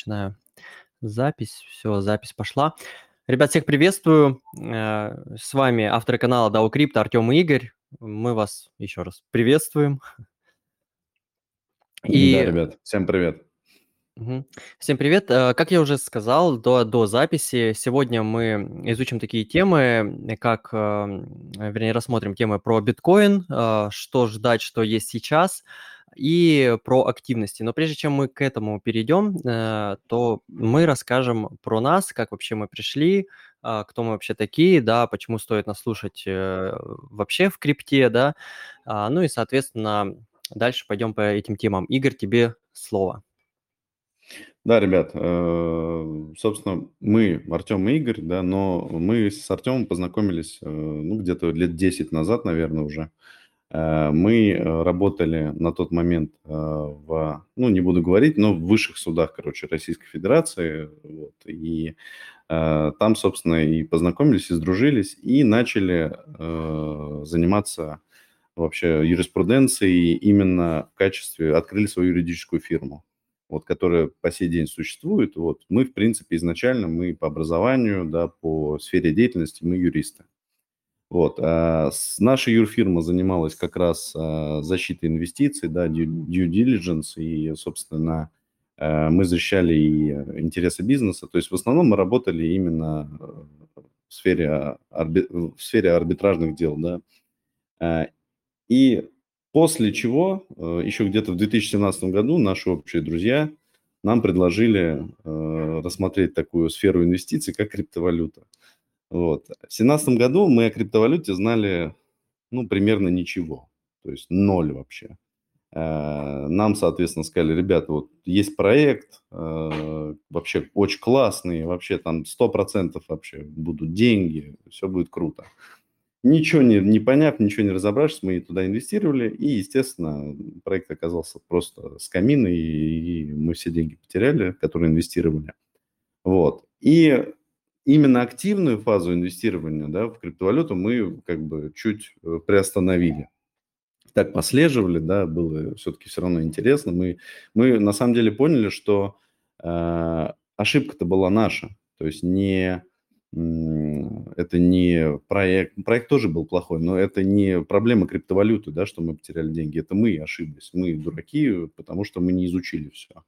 Начинаю запись. Все, запись пошла. Ребят, всех приветствую. Э, с вами авторы канала DAO Crypto Артем и Игорь. Мы вас еще раз приветствуем. И... Да, ребят, всем привет. Всем привет. Э, как я уже сказал до, до записи, сегодня мы изучим такие темы, как, э, вернее, рассмотрим темы про биткоин, что ждать, что есть сейчас – и про активности. Но прежде чем мы к этому перейдем, э, то мы расскажем про нас, как вообще мы пришли, а, кто мы вообще такие, да, почему стоит нас слушать э, вообще в крипте, да, а, ну и, соответственно, дальше пойдем по этим темам. Игорь, тебе слово. Да, ребят, э, собственно, мы, Артем и Игорь, да, но мы с Артемом познакомились, ну, где-то лет 10 назад, наверное, уже. Э, мы э, работали на тот момент э, в, ну, не буду говорить, но в высших судах, короче, Российской Федерации. Вот, и там, собственно, и познакомились, и сдружились, и начали заниматься вообще юриспруденцией именно в качестве, открыли свою юридическую фирму, вот, которая по сей день существует. Вот, мы, в принципе, изначально, мы по образованию, да, по сфере деятельности, мы юристы. Вот. А наша юрфирма занималась как раз а, защитой инвестиций, да, due, diligence, и, собственно, а, мы защищали и интересы бизнеса. То есть в основном мы работали именно в сфере, арби, в сфере арбитражных дел. Да. И после чего, еще где-то в 2017 году, наши общие друзья нам предложили рассмотреть такую сферу инвестиций, как криптовалюта. Вот. В 2017 году мы о криптовалюте знали, ну, примерно ничего, то есть ноль вообще. Э, нам, соответственно, сказали, ребята, вот есть проект, э, вообще очень классный, вообще там 100% вообще будут деньги, все будет круто. Ничего не, не поняв, ничего не разобравшись, мы туда инвестировали, и, естественно, проект оказался просто с камина, и, и мы все деньги потеряли, которые инвестировали. Вот. И именно активную фазу инвестирования да, в криптовалюту мы как бы чуть э, приостановили. Так послеживали, да, было все-таки все равно интересно. Мы, мы на самом деле поняли, что э, ошибка-то была наша. То есть не, это не проект, проект тоже был плохой, но это не проблема криптовалюты, да, что мы потеряли деньги. Это мы ошиблись, мы дураки, потому что мы не изучили все.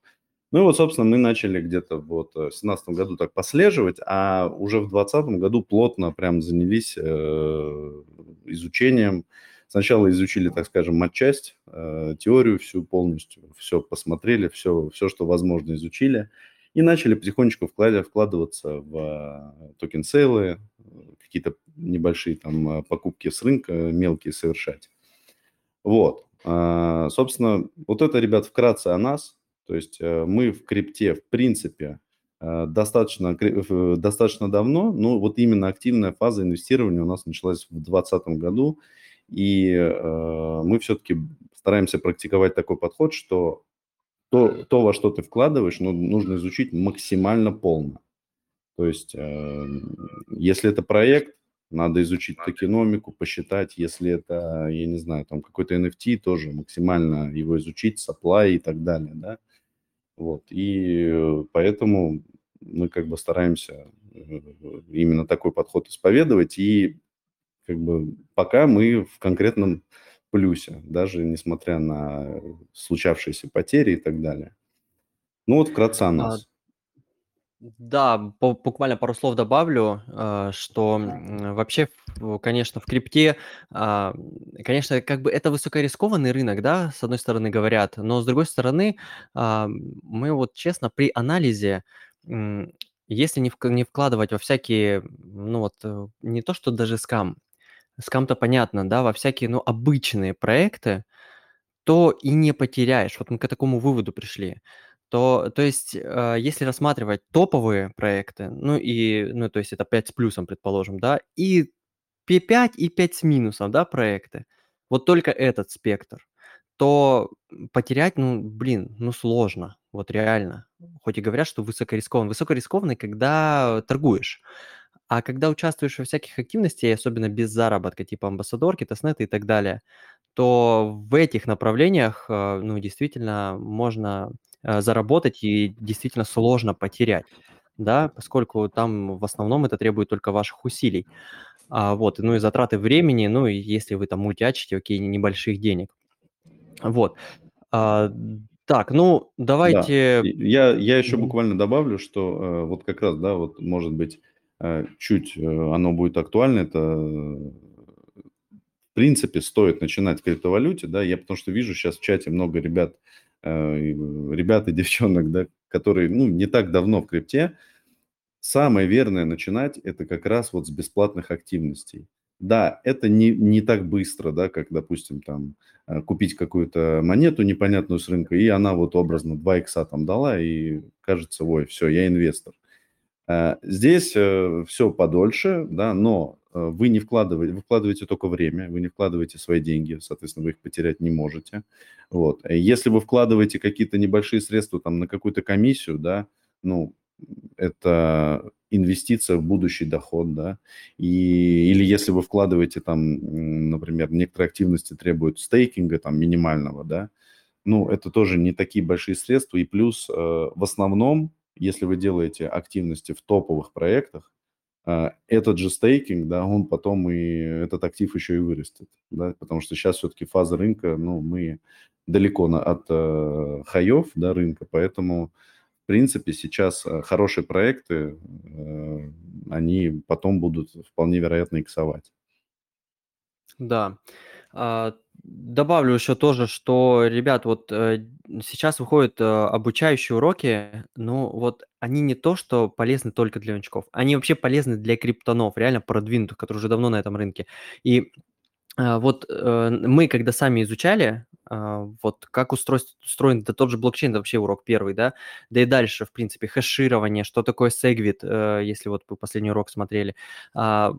Ну и вот, собственно, мы начали где-то вот э, в 2017 году так послеживать, а уже в 2020 году плотно прям занялись э, изучением. Сначала изучили, так скажем, матчасть, э, теорию всю полностью, все посмотрели, все, все, что возможно, изучили. И начали потихонечку вклад, вкладываться в э, токен-сейлы, какие-то небольшие там э, покупки с рынка, мелкие совершать. Вот. Собственно, вот это, ребят, вкратце о нас – то есть э, мы в крипте, в принципе, э, достаточно, достаточно давно, но вот именно активная фаза инвестирования у нас началась в 2020 году, и э, мы все-таки стараемся практиковать такой подход, что то, то во что ты вкладываешь, ну, нужно изучить максимально полно. То есть, если это проект, надо изучить токеномику, посчитать, если это, я не знаю, там какой-то NFT, тоже максимально его изучить, supply и так далее, да. Вот. И поэтому мы как бы стараемся э, именно такой подход исповедовать. И как бы пока мы в конкретном плюсе, даже несмотря на случавшиеся потери и так далее. Ну вот вкратце о а, нас. Да, буквально пару слов добавлю, э, что вообще, конечно, в крипте, а, конечно, как бы это высокорискованный рынок, да, с одной стороны говорят, но с другой стороны, а, мы вот честно при анализе, если не, вкладывать во всякие, ну вот, э, не то что даже скам, скам-то понятно, да, во всякие, ну, обычные проекты, то и не потеряешь. Вот мы к такому выводу пришли то, то есть, э, если рассматривать топовые проекты, ну и, ну, то есть это 5 с плюсом, предположим, да, и P5 и 5 с минусом, да, проекты, вот только этот спектр, то потерять, ну, блин, ну, сложно, вот реально. Хоть и говорят, что высокорискованный. Высокорискованный, когда торгуешь. А когда участвуешь во всяких активностях, особенно без заработка, типа амбассадорки, тестнеты и так далее, то в этих направлениях, э, ну, действительно можно э, заработать и действительно сложно потерять, да, поскольку там в основном это требует только ваших усилий. А, вот, ну и затраты времени, ну и если вы там мультячите, окей, небольших денег. Вот. А, так, ну Да, давайте... я, я еще буквально добавлю, что э, вот как раз, да, вот может быть э, чуть э, оно будет актуально, это в принципе стоит начинать в криптовалюте, да, я потому что вижу сейчас в чате много ребят, э, э, ребят и девчонок, да, которые, ну, не так давно в крипте, самое верное начинать это как раз вот с бесплатных активностей. Да, это не, не так быстро, да, как, допустим, там э, купить какую-то монету непонятную с рынка, и она вот образно 2 икса там дала, и кажется, ой, все, я инвестор. Здесь все подольше, да, но вы не вкладываете, вы вкладываете только время, вы не вкладываете свои деньги, соответственно, вы их потерять не можете. Вот. Э, Если вы вкладываете какие-то небольшие средства там на какую-то комиссию, да, ну, это инвестиция в будущий доход, да, и, или если вы вкладываете там, например, некоторые активности требуют стейкинга там минимального, да, ну, это тоже не такие большие средства, и плюс э, в основном, если вы делаете активности в топовых проектах, э, этот же стейкинг, да, он потом и этот актив еще и вырастет, да, потому что сейчас все-таки фаза рынка, ну, мы далеко на, от э, хаев, да, рынка, поэтому в принципе, сейчас э, хорошие проекты, э, они потом будут вполне вероятно иксовать. Да. А, добавлю еще тоже, что, ребят, вот э, сейчас выходят э, обучающие уроки, ну вот они не то, что полезны только для новичков, они вообще полезны для криптонов, реально продвинутых, которые уже давно на этом рынке. И вот, э, мы когда сами изучали, а, вот как устройств устроен да тот же блокчейн, это вообще урок первый, да, да и дальше, в принципе, хэширование, что такое Segwit, э, если вот вы последний урок смотрели, а,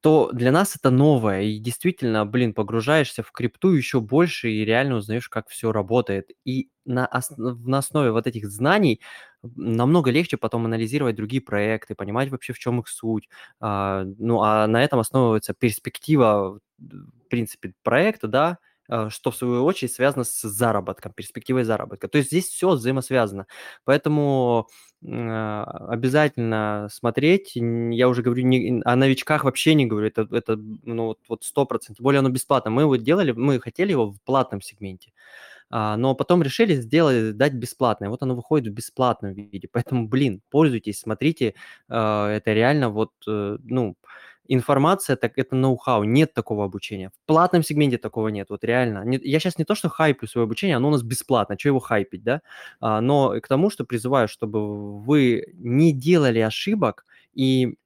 то для нас это новое. И действительно, блин, погружаешься в крипту еще больше и реально узнаешь, как все работает. И на на основе вот этих знаний намного легче потом анализировать другие проекты, понимать вообще, в чем их суть. А, ну, а на этом основывается перспектива в принципе, проекта, да, а, что в свою очередь связано с заработком, перспективой заработка. То есть здесь все взаимосвязано. Поэтому а, обязательно смотреть. Я уже говорю не, о новичках вообще не говорю. Это, это ну, вот сто процентов. Тем более оно бесплатно. Мы его делали, мы хотели его в платном сегменте. А, но потом решили сделать, дать бесплатное. Вот оно выходит в бесплатном виде. Поэтому, блин, пользуйтесь, смотрите. Это реально вот, э, ну, информация, так это ноу-хау, нет такого обучения. В платном сегменте такого нет, вот реально. Я сейчас не то, что хайплю свое обучение, оно у нас бесплатно, что его хайпить, да, а, но к тому, что призываю, чтобы вы не делали ошибок, и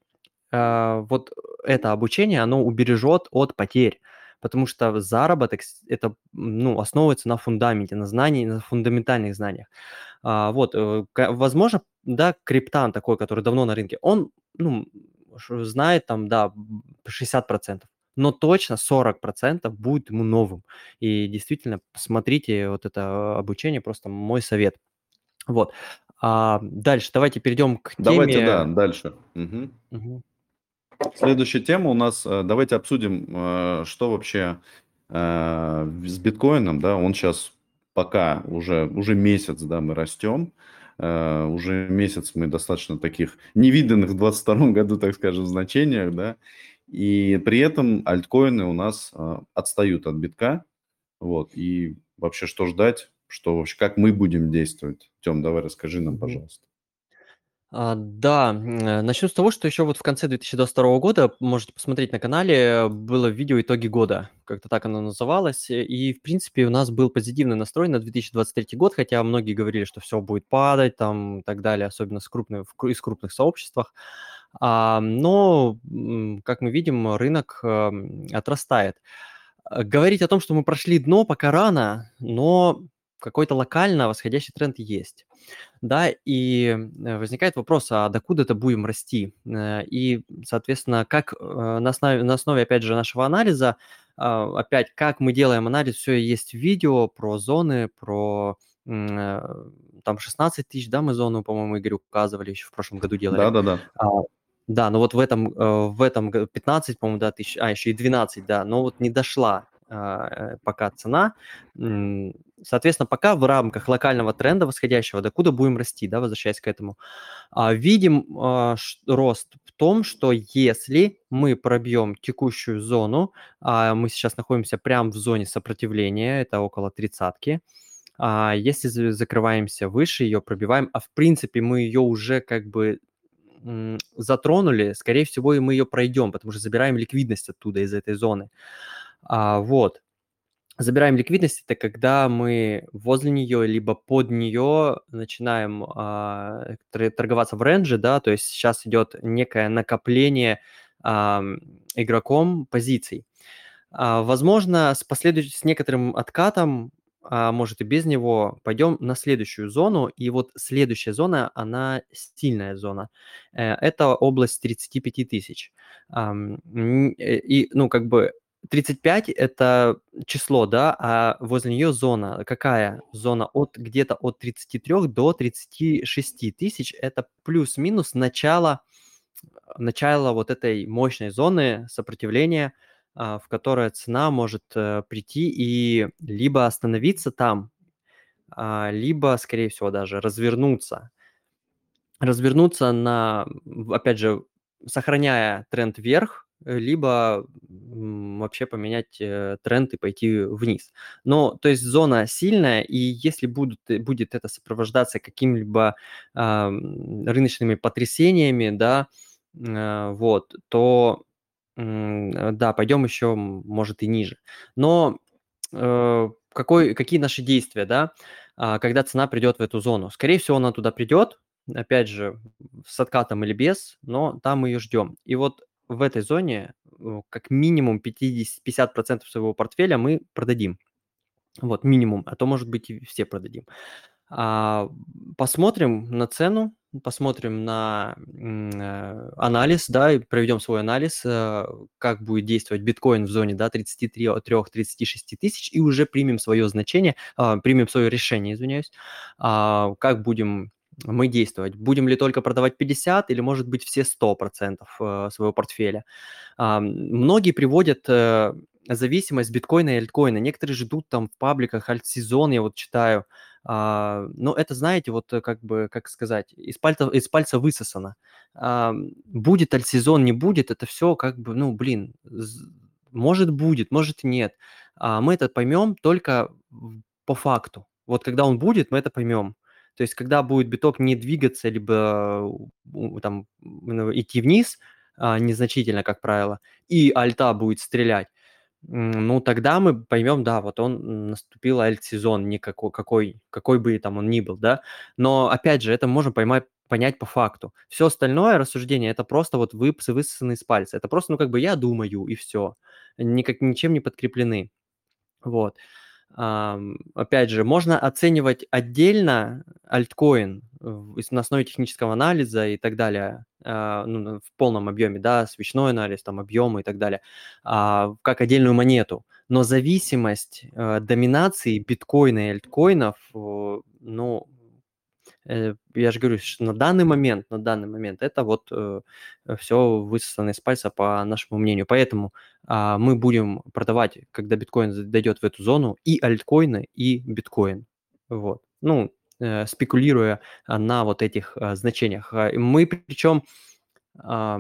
а, вот это обучение, оно убережет от потерь потому что заработок это ну, основывается на фундаменте, на знании, на фундаментальных знаниях. А, вот, э, возможно, да, криптан такой, который давно на рынке, он ну, знает там, да, 60%, но точно 40% будет ему новым. И действительно, посмотрите вот это обучение, просто мой совет. Вот. А дальше давайте перейдем к теме... Давайте, да, дальше. Угу. Угу. Следующая тема у нас, э, давайте обсудим, э, что вообще э, с биткоином, да, он сейчас пока уже, уже месяц, да, мы растем, уже месяц мы достаточно таких невиданных в 2022 году, так скажем, значениях, да, и при этом альткоины у нас отстают от битка, вот, и вообще что ждать, что вообще, как мы будем действовать? Тем, давай расскажи нам, пожалуйста. А, да, начну с того, что еще вот в конце 2022 года, можете посмотреть на канале, было видео «Итоги года», как-то так оно называлось, и, в принципе, у нас был позитивный настрой на 2023 год, хотя многие говорили, что все будет падать там и так далее, особенно с крупных, из крупных сообществах. А, но, как мы видим, рынок эм, отрастает. Говорить о том, что мы прошли дно, пока рано, но какой-то локально восходящий тренд есть. Да, и э, возникает вопрос, а докуда это будем расти? Э, и, соответственно, как э, на основе, на основе, опять же, нашего анализа, а, опять, как мы делаем анализ, все есть видео про зоны, про там 16 тысяч, да, мы зону, по-моему, Игорь указывали, еще в прошлом году делали. Да-да-да. А, да, но вот в этом, в этом 15, по-моему, да, тысяч, а, еще и 12, да, но вот не дошла пока цена. Соответственно, пока в рамках локального тренда восходящего, докуда будем расти, да, возвращаясь к этому, а, видим а, рост в том, что если мы пробьем текущую зону, а мы сейчас находимся прямо в зоне сопротивления, это около тридцатки, если закрываемся выше, ее пробиваем, а в принципе мы ее уже как бы затронули, скорее всего, и мы ее пройдем, потому что забираем ликвидность оттуда, из этой зоны. А, вот. Забираем ликвидность, это когда мы возле нее либо под нее начинаем а, торговаться в рендже, да, то есть сейчас идет некое накопление а, игроком позиций. А, возможно, с, последующим, с некоторым откатом, а может и без него, пойдем на следующую зону. И вот следующая зона, она стильная зона. Э, это область 35 тысяч. И, ну, как бы 35 – это число, да, а возле нее зона. Какая зона? От где-то от 33 до 36 тысяч. Это плюс-минус начало, начало вот этой мощной зоны сопротивления, а, в которой цена может э, прийти и либо остановиться там, а, либо, скорее всего, даже развернуться. Развернуться на, опять же, сохраняя тренд вверх, либо вообще поменять э, тренд и пойти вниз. Но, то есть зона сильная, и если будут, э, будет это сопровождаться какими-либо э, рыночными потрясениями, да, э, вот, то э, да, пойдем еще, может, и ниже. Но э, какой, какие наши действия, да, э, когда цена придет в эту зону? Скорее всего, она туда придет, опять же, с откатом или без, но там мы ее ждем. И вот в этой зоне как минимум 50, 50% своего портфеля мы продадим. Вот, минимум, а то, может быть, и все продадим. А, посмотрим на цену, посмотрим на э, анализ, да, и проведем свой анализ, э, как будет действовать биткоин в зоне, да, 33-36 тысяч, и уже примем свое значение, э, примем свое решение, извиняюсь, э, как будем мы действовать? Будем ли только продавать 50 или, может быть, все 100% э, своего портфеля? Многие приводят э, зависимость биткоина и альткоина. Некоторые ждут там в пабликах альт-сезон, я вот читаю. А, но это, знаете, вот э, как бы, как сказать, из пальца, из пальца высосано. Будет альт-сезон, не будет, это все как бы, ну, блин, может будет, может нет. А мы это поймем только по факту. Вот когда он будет, мы это поймем. То есть, когда будет биток не двигаться, либо там идти вниз а, незначительно, как правило, и альта будет стрелять, ну, тогда мы поймем, да, вот он наступил альт-сезон, никакой, какой, какой бы там он ни был, да. Но, опять же, это можно поймать, понять по факту. Все остальное рассуждение – это просто вот выпсы высосаны из пальца. Это просто, ну, как бы я думаю, и все. Никак, ничем не подкреплены. Вот опять же, можно оценивать отдельно альткоин на основе технического анализа и так далее, а, ну, в полном объеме, да, свечной анализ, там, объемы и так далее, а, как отдельную монету. Но зависимость э, доминации биткоина и альткоинов, ну, Э, я же говорю, что на данный момент, на данный момент это вот э, все высосано из пальца по нашему мнению. Поэтому а, мы будем продавать, когда биткоин дойдет в эту зону, и альткоины, и биткоин. Вот. Ну, э, спекулируя на вот этих а, значениях. А, мы причем Э,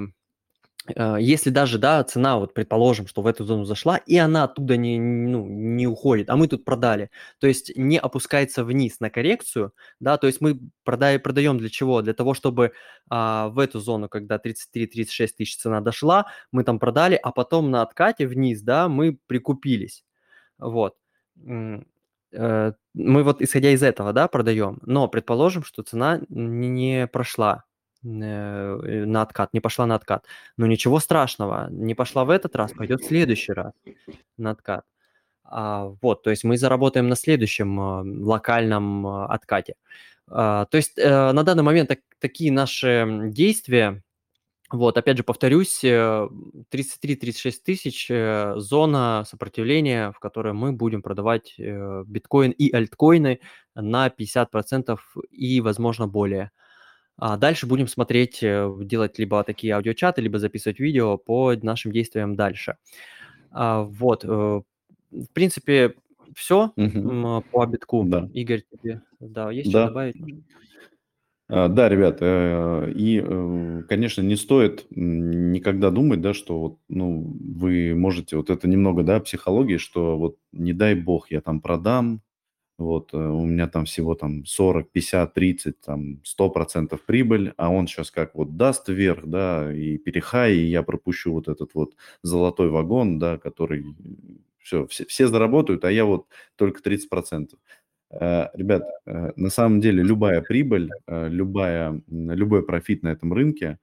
если даже, да, цена, вот предположим, что в эту зону зашла, и она оттуда не, ну, не уходит, а мы тут продали, то есть не опускается вниз на коррекцию, да, то есть мы продай, продаем для чего? Для того, чтобы а, в эту зону, когда 33-36 тысяч цена дошла, мы там продали, а потом на откате вниз, да, мы прикупились, вот. Э, мы вот исходя из этого, да, продаем, но предположим, что цена не прошла, Э, на откат, не пошла на откат. Но ничего страшного, не пошла в этот раз, пойдет в следующий раз на откат. А, вот, то есть мы заработаем на следующем локальном а, откате. А, то есть а, на данный момент так, такие наши действия, вот, опять же, повторюсь, 33-36 тысяч – зона сопротивления, в которой мы будем продавать биткоин и альткоины на 50% и, возможно, более. А дальше будем смотреть, э, делать либо такие аудиочаты, либо записывать видео по нашим действиям дальше. А, вот. Э, в принципе, Мгм. м, по битку. Да. Игорь, тебе, да, есть Да. добавить, может? А, да, ребят, э, и, конечно, не стоит, никогда думать, да, что вот, ну, вы можете вот это немного, да, психологии, что вот, не дай бог, я там продам, вот, э, у меня там всего там 40, 50, 30, там 100 % прибыль, а он щас как вот даст вверх, да, и перехай, и я пропущу вот этот вот золотой вагон, да, который всё, все все заработают, а я вот только 30 %. Э, ребят, э, на самом деле любая прибыль, э, любая, любой профит на этом рынке-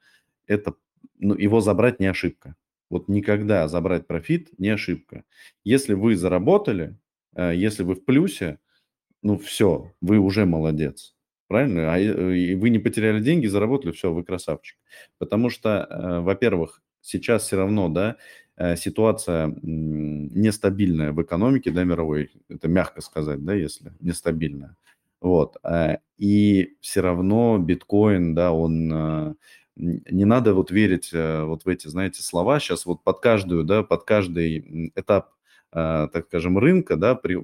это, ну, его забрать не ошибка. Вот никогда забрать профит не ошибка. Если вы заработали, э, если вы в плюсе, ну, всё, вы уже молодец. Правильно? А, и вы не потеряли деньги, заработали- всё, вы красавчик. Потому что, э, во-первых, сейчас всё равно, да, э, ситуация, нестабильная в экономике, да, мировой. Это мягко сказать, да, если нестабильная. Вот, э, и всё равно биткоин, да, он, не надо вот верить, вот в эти, знаете, слова. Щас вот под каждую, да, под каждый, этап, так скажем, рынка, да, при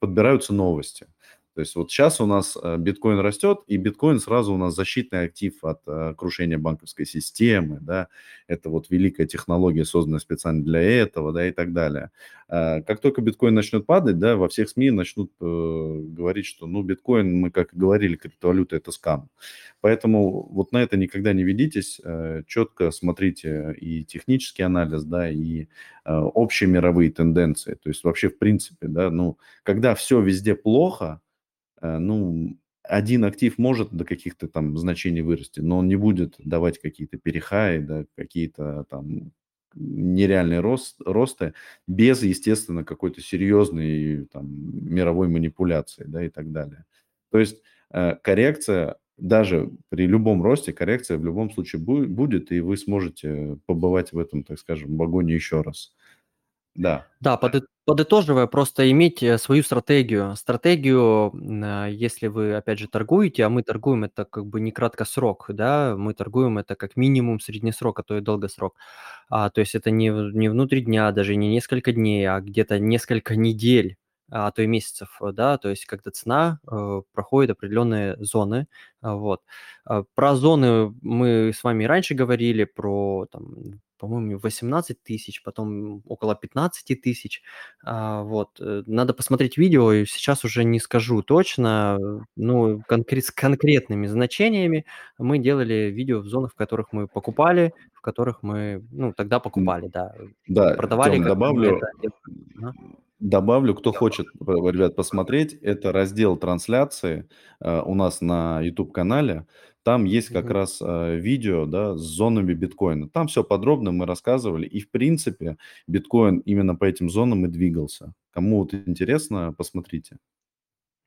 подбираются новости. То есть вот щас у нас, э, биткоин растет, и биткоин сразу у нас защитный актив от, э, крушения банковской системы, да. Это вот великая технология, созданная специально для этого, да, и так далее. Э, как только биткоин начнет падать, да, во всех СМИ начнут, говорить, что, ну, биткоин, мы как и говорили, криптовалюта- это скам. Поэтому вот на это никогда не ведитесь, четко смотрите и технический анализ, да, и, общие мировые тенденции. То есть вообще, в принципе, да, ну, когда всё везде плохо, ну, один актив может до каких-то там значений вырасти, но он не будет давать какие-то перехаи, да, какие-то там нереальные рост росты без, естественно, какой-то серьезной там мировой манипуляции, да, и так далее. То есть, э, коррекция, даже при любом росте, коррекция в любом случае бу будет, и вы сможете побывать в этом, так скажем, вагоне еще раз. Да. Да, подыт подытоживая, просто иметь, э, свою стратегию. Стратегию, а, если вы, опять же, торгуете, а мы торгуем- это как бы не краткосрок, да, мы торгуем- это как минимум среднесрок, а то и долгосрок. А, то есть это не не внутри дня, даже не несколько дней, а где-то несколько недель, а то и месяцев, да. То есть когда цена, э, проходит определенные зоны. А, вот. А, про зоны мы с вами раньше говорили, про там, по-моему, 18 тысяч, потом около 15 тысяч. А, вот, э, надо посмотреть видео, и сейчас уже не скажу точно, э, ну, конкре с конкретными значениями. Мы делали видео в зонах, в которых мы покупали, в которых мы, ну, тогда покупали, да, э, да, продавали, когда мы добавлю это. Добавлю, кто хочет, п ребят, посмотреть, это раздел трансляции, э, у нас на YouTube-канале. Там есть как Мгм. раз, э, видео, да, с зонами биткоина. Там всё подробно мы рассказывали, и, в принципе, биткоин именно по этим зонам и двигался. Кому вот интересно, посмотрите.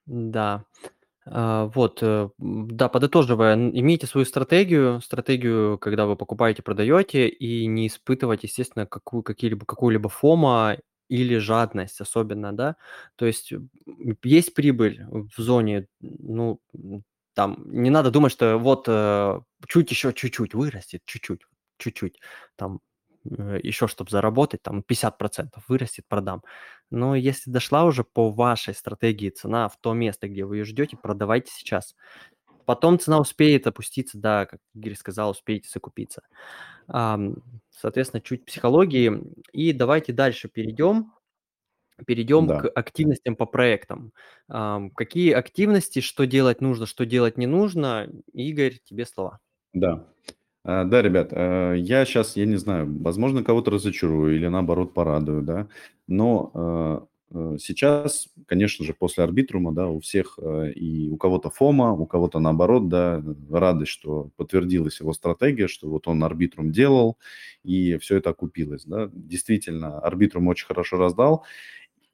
Да. А, вот, э, да, подытоживая, имейте свою стратегию, стратегию, когда вы покупаете, продаете, и не испытывать, естественно, какую какие-либо какую-либо фомо или жадность особенно, да. То есть, есть прибыль в зоне, ну, там не надо думать, что вот, э, чуть еще чуть-чуть вырастет, чуть-чуть, чуть-чуть, там, э, еще чтоб заработать, там 50 % вырастет, продам. Но если дошла уже по вашей стратегии цена в то место, где вы ее ждете, продавайте сейчас. Потом цена успеет опуститься, да, как Игорь сказал, успеете закупиться. Соответственно, чуть психологии. И давайте дальше перейдем. Перейдем к Да. активностям по проектам. Ам, какие активности, что делать нужно, что делать не нужно? Игорь, тебе слова. Да. Э, да, ребят, э, я щас, я не знаю, возможно, кого-то разочарую или, наоборот, порадую, да. Но, э, сейчас, конечно же, после "Арбитрума", да, у всех, э, и у кого-то фомо, у кого-то, наоборот, да, радость, что подтвердилась его стратегия, что вот он "Арбитрум" делал, и всё это окупилось, да. Действительно, "Арбитрум" очень хорошо раздал.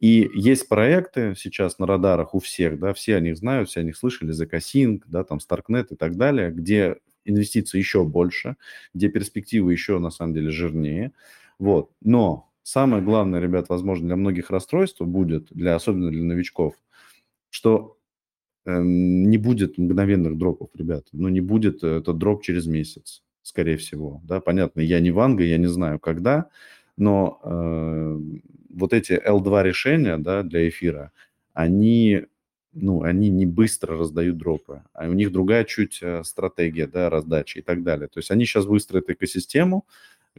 И есть проекты сейчас на радарах у всех, да, все о них знают, все о них слышали: "Zkasync", да, там, "Starknet" и так далее, где инвестиций еще больше, где перспективы еще, на самом деле, жирнее. Вот. Но самое главное, ребят, возможно, для многих расстройство будет, для особенно для новичков, что, эм, не будет мгновенных дропов, ребят. Ну, не будет этот дроп через месяц, скорее всего, да. Понятно, я не Ванга, я не знаю, когда, но э, вот эти L2 решения да, для эфира, они, ну, они не быстро раздают дропы, а у них другая чуть э, стратегия да, раздачи и так далее. То есть они сейчас выстроят экосистему,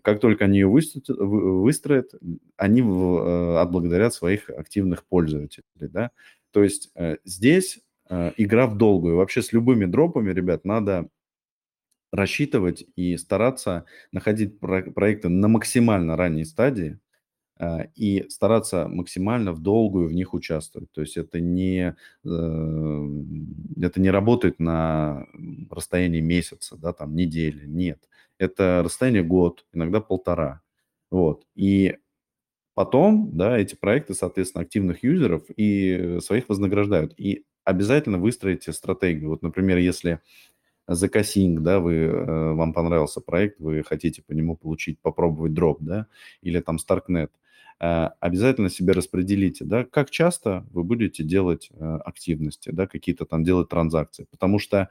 как только они ее выстроят, выстроят они э, отблагодарят своих активных пользователей. Да? То есть э, здесь э, игра в долгую. Вообще с любыми дропами, ребят, надо рассчитывать и стараться находить проекты на максимально ранней стадии и стараться максимально в долгую в них участвовать. То есть это не, это не работает на расстоянии месяца, да, там, недели, нет. Это расстояние год, иногда полтора. Вот. И потом, да, эти проекты, соответственно, активных юзеров и своих вознаграждают. И обязательно выстроите стратегию. Вот, например, если Закасинг, да, вы, э, вам понравился проект, вы хотите по нему получить, попробовать дроп, да, или там Starknet, э, обязательно себе распределите, да, как часто вы будете делать э, активности, да, какие-то там делать транзакции, потому что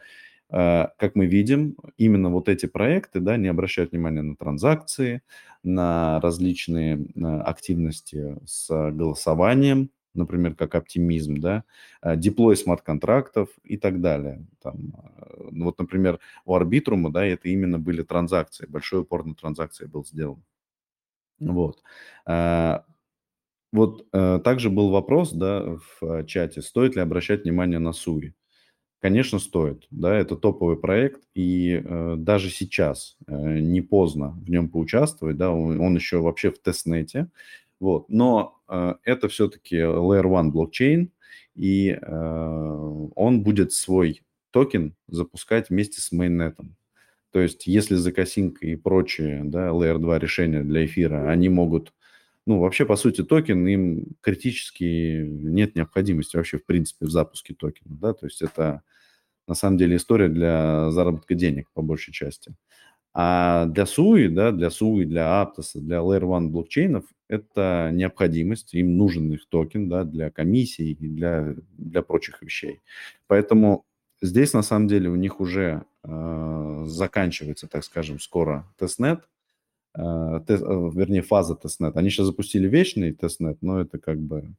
как мы видим, именно вот эти проекты, да, не обращают внимания на транзакции, на различные активности с голосованием, например, как оптимизм, да, деплой смарт-контрактов и так далее. Там, э, ну вот, например, у Арбитрума, да, это именно были транзакции, большой упор на транзакции был сделан. Вот. Вот э, также был вопрос, да, в чате, стоит ли обращать внимание на СУИ. Конечно, стоит, да, это топовый проект, и э, даже сейчас э, не поздно в нем поучаствовать, да, он, он еще вообще в тестнете, вот. Но э, это все-таки Layer 1 блокчейн, и э, он будет свой токен запускать вместе с мейннетом. То есть, если ZK и прочие, да, Layer 2 решения для эфира, они могут, ну, вообще, по сути, токен, им критически нет необходимости вообще, в принципе, в запуске токена, да, то есть это, на самом деле, история для заработка денег, по большей части. А для SUI, да, для SUI, для Aptos, для Layer 1 блокчейнов это необходимость, им нужен их токен да, для комиссий и для, для прочих вещей. Поэтому здесь на самом деле у них уже э, заканчивается, так скажем, скоро тестнет, тест, э, вернее фаза тестнет. Они сейчас запустили вечный тестнет, но это как бы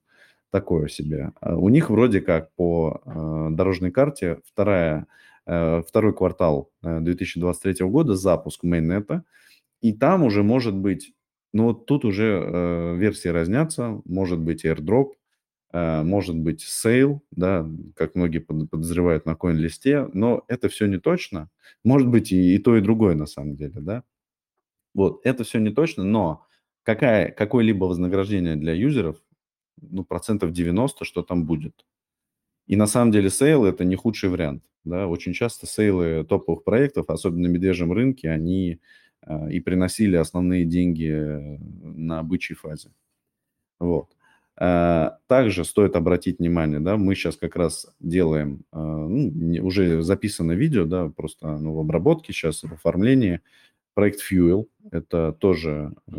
такое себе. А у них вроде как по э, дорожной карте вторая, э, второй квартал 2023 э, года запуск мейннета, и там уже может быть но вот тут уже э, версии разнятся. Может быть airdrop, э, может быть сейл, да, как многие подозревают на коин-листе, но это все не точно. Может быть и, и то, и другое на самом деле, да. Вот, это все не точно, но какая, какое-либо вознаграждение для юзеров, ну, процентов 90, что там будет. И на самом деле сейл – это не худший вариант. Да? Очень часто сейлы топовых проектов, особенно на медвежьем рынке, они а, и приносили основные деньги э, на бычьей фазе. Вот. А, также стоит обратить внимание, да, мы сейчас как раз делаем, а, ну, уже записано видео, да, просто ну, в обработке сейчас, в оформлении, проект Fuel, это тоже э,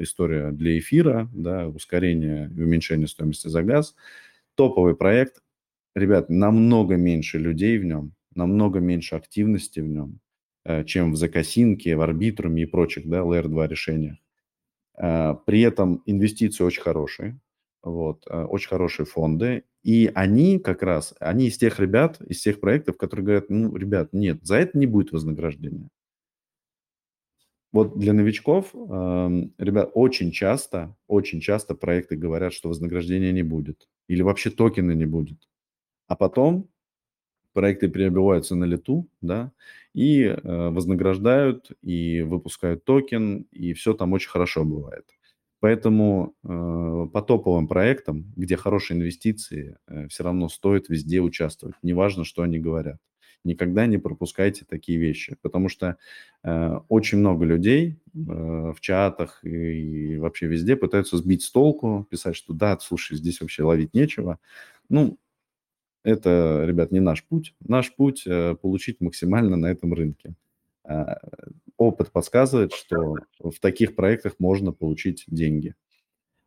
история для эфира, да, ускорение и уменьшение стоимости за газ. Топовый проект, ребят, намного меньше людей в нем, намного меньше активности в нем, Э, чем в Закосинке, в Арбитруме и прочих, да, Layer 2 решениях. Э, при этом инвестиции очень хорошие, вот, очень хорошие фонды, и они как раз, они из тех ребят, из тех проектов, которые говорят, ну, ребят, нет, за это не будет вознаграждения. Вот для новичков, эм, ребят, очень часто, очень часто проекты говорят, что вознаграждения не будет или вообще токена не будет. А потом проекты перебиваются на лету, да, и э, вознаграждают, и выпускают токен, и все там очень хорошо бывает. Поэтому э, по топовым проектам, где хорошие инвестиции, э, все равно стоит везде участвовать, неважно, что они говорят. Никогда не пропускайте такие вещи, потому что э, очень много людей э, в чатах и, и вообще везде пытаются сбить с толку, писать, что да, слушай, здесь вообще ловить нечего. Ну, это, ребят, не наш путь. Наш путь э, получить максимально на этом рынке. Э, опыт подсказывает, что в таких проектах можно получить деньги.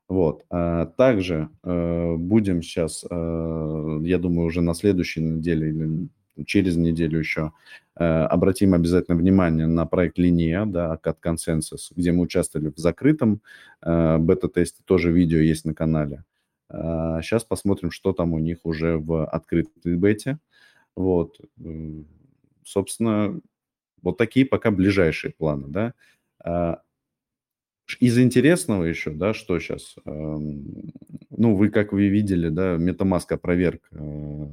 Вот. А также э, будем сейчас, я думаю, уже на следующей неделе или через неделю еще э, обратим обязательно внимание на проект Линия, да, от консенсус, где мы участвовали в закрытом э, бета-тесте, тоже видео есть на канале. Сейчас посмотрим, что там у них уже в открытой бете. Вот, собственно, вот такие пока ближайшие планы, да. Из интересного еще, да, что сейчас, эм, ну, вы, как вы видели, да, MetaMask опроверг э,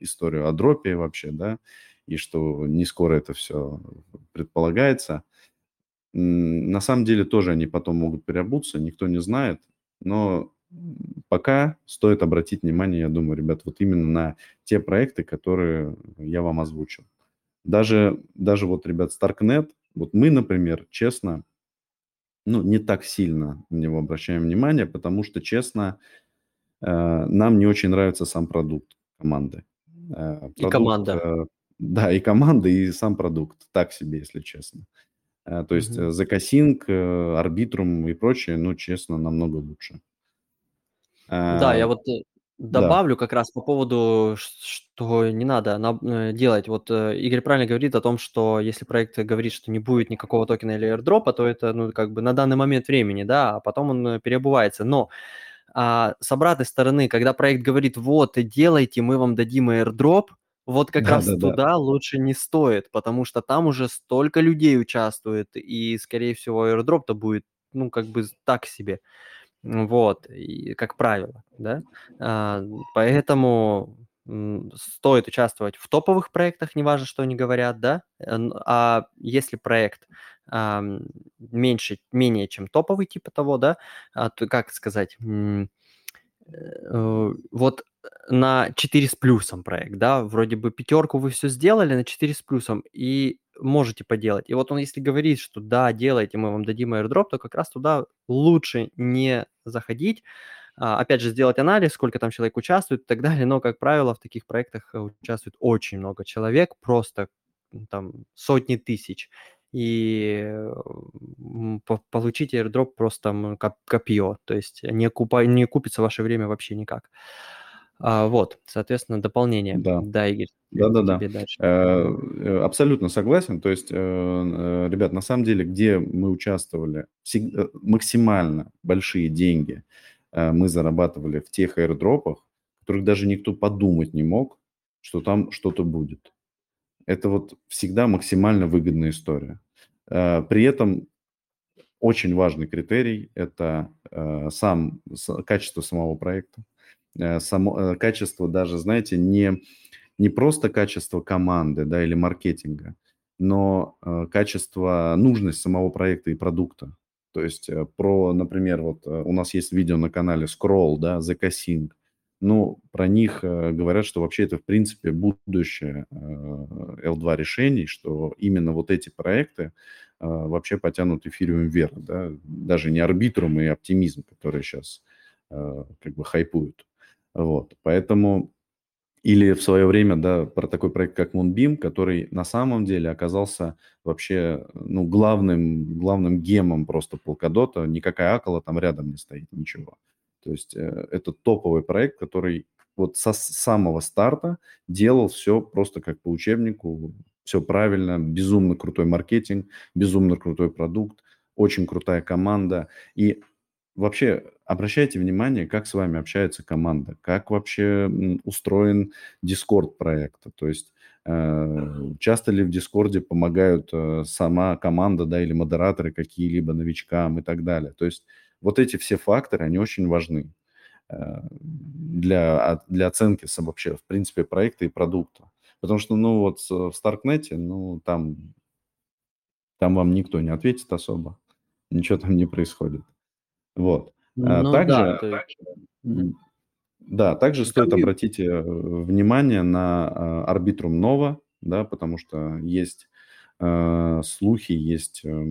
историю о дропе вообще, да, и что не скоро это все предполагается. На самом деле тоже они потом могут переобуться, никто не знает, но пока стоит обратить внимание, я думаю, ребят, вот именно на те проекты, которые я вам озвучил. Даже, даже вот, ребят, Starknet, вот мы, например, честно, ну, не так сильно на него обращаем внимание, потому что, честно, э, нам не очень нравится сам продукт команды. Э, и команда. Э, да, и команда, и сам продукт. Так себе, если честно. То есть угу. The Arbitrum и прочее, ну, честно, намного лучше. Да, я вот Добавлю как раз по поводу, что не надо э, делать. Вот э, Игорь правильно говорит о том, что если проект говорит, что не будет никакого токена или airdrop, то это, ну, как бы на данный момент времени, да, а потом он э, переобувается. Но а, с обратной стороны, когда проект говорит, вот, делайте, мы вам дадим airdrop, вот как раз Да-да-да. туда лучше не стоит, потому что там уже столько людей участвует, и, скорее всего, airdrop-то будет, ну, как бы так себе. Вот, и как правило, да. А, поэтому стоит участвовать в топовых проектах, неважно, что они говорят, да. Э, а если проект а, меньше, менее чем топовый типа того, да, а, то как сказать, э, вот на 4 с плюсом проект, да, вроде бы пятерку вы все сделали на 4 с плюсом, и можете поделать. И вот он, если говорит, что да, делайте, мы вам дадим airdrop, то как раз туда лучше не заходить. А, опять же, сделать анализ, сколько там человек участвует и так далее. Но, как правило, в таких проектах э, участвует очень много человек, просто там сотни тысяч. И получить airdrop просто копье. То есть не, купа, не купится ваше время вообще никак. А, вот, соответственно, дополнение. Да. Да, Игорь. Да-да-да. Э, э, абсолютно согласен. То есть, э, ребят, на самом деле, где мы участвовали, максимально большие деньги мы зарабатывали в тех аирдропах, в которых даже никто подумать не мог, что там что-то будет. Это вот всегда максимально выгодная история. При этом очень важный критерий – это сам, качество самого проекта. Само, качество даже, знаете, не не просто качество команды да, или маркетинга, но э, качество, нужность самого проекта и продукта. То есть э, про, например, вот э, у нас есть видео на канале Scroll, да, The Casing. Ну, про них э, говорят, что вообще это, в принципе, будущее э, L2 решений, что именно вот эти проекты э, вообще потянут эфириум вверх, да, даже не арбитрум и оптимизм, которые сейчас э, как бы хайпуют. Вот, поэтому или в свое время, да, про такой проект, как Moonbeam, который на самом деле оказался вообще, ну, главным, главным гемом просто Polkadot. Никакая Акала там рядом не стоит, ничего. То есть э, это топовый проект, который вот со самого старта делал все просто как по учебнику, все правильно, безумно крутой маркетинг, безумно крутой продукт, очень крутая команда. И вообще обращайте внимание, как с вами общается команда, как вообще устроен Discord проекта. То есть э, часто ли в Дискорде помогают э, сама команда, да, или модераторы какие-либо новичкам и так далее. То есть вот эти все факторы, они очень важны э, для, для оценки вообще, в принципе, проекта и продукта. Потому что, ну, вот в Старкнете, ну, там, там вам никто не ответит особо, ничего там не происходит. Вот. А ну также, да, есть... да, также стоит обратить э, внимание на Arbitrum Nova, да, потому что есть э, слухи, есть э,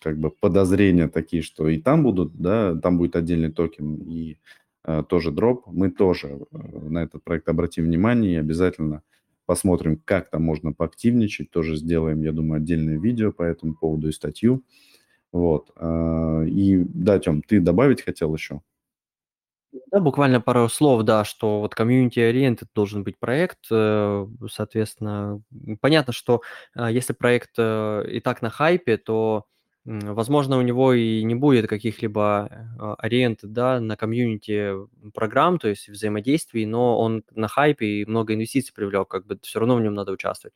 как бы подозрения такие, что и там будут, да, там будет отдельный токен и э, тоже дроп. Мы тоже э, на этот проект обратим внимание и обязательно посмотрим, как там можно поактивничать. Тоже сделаем, я думаю, отдельное видео по этому поводу и статью. Вот. А, и да, Тем, ты добавить хотел еще? Да, буквально пару слов, да, что вот community-oriented должен быть проект. Э, соответственно, понятно, что э, если проект э, и так на хайпе, то, возможно, у него и не будет каких-либо oriented, да, на комьюнити программ, то есть взаимодействий, но он на хайпе и много инвестиций привлек, как бы все равно в нем надо участвовать.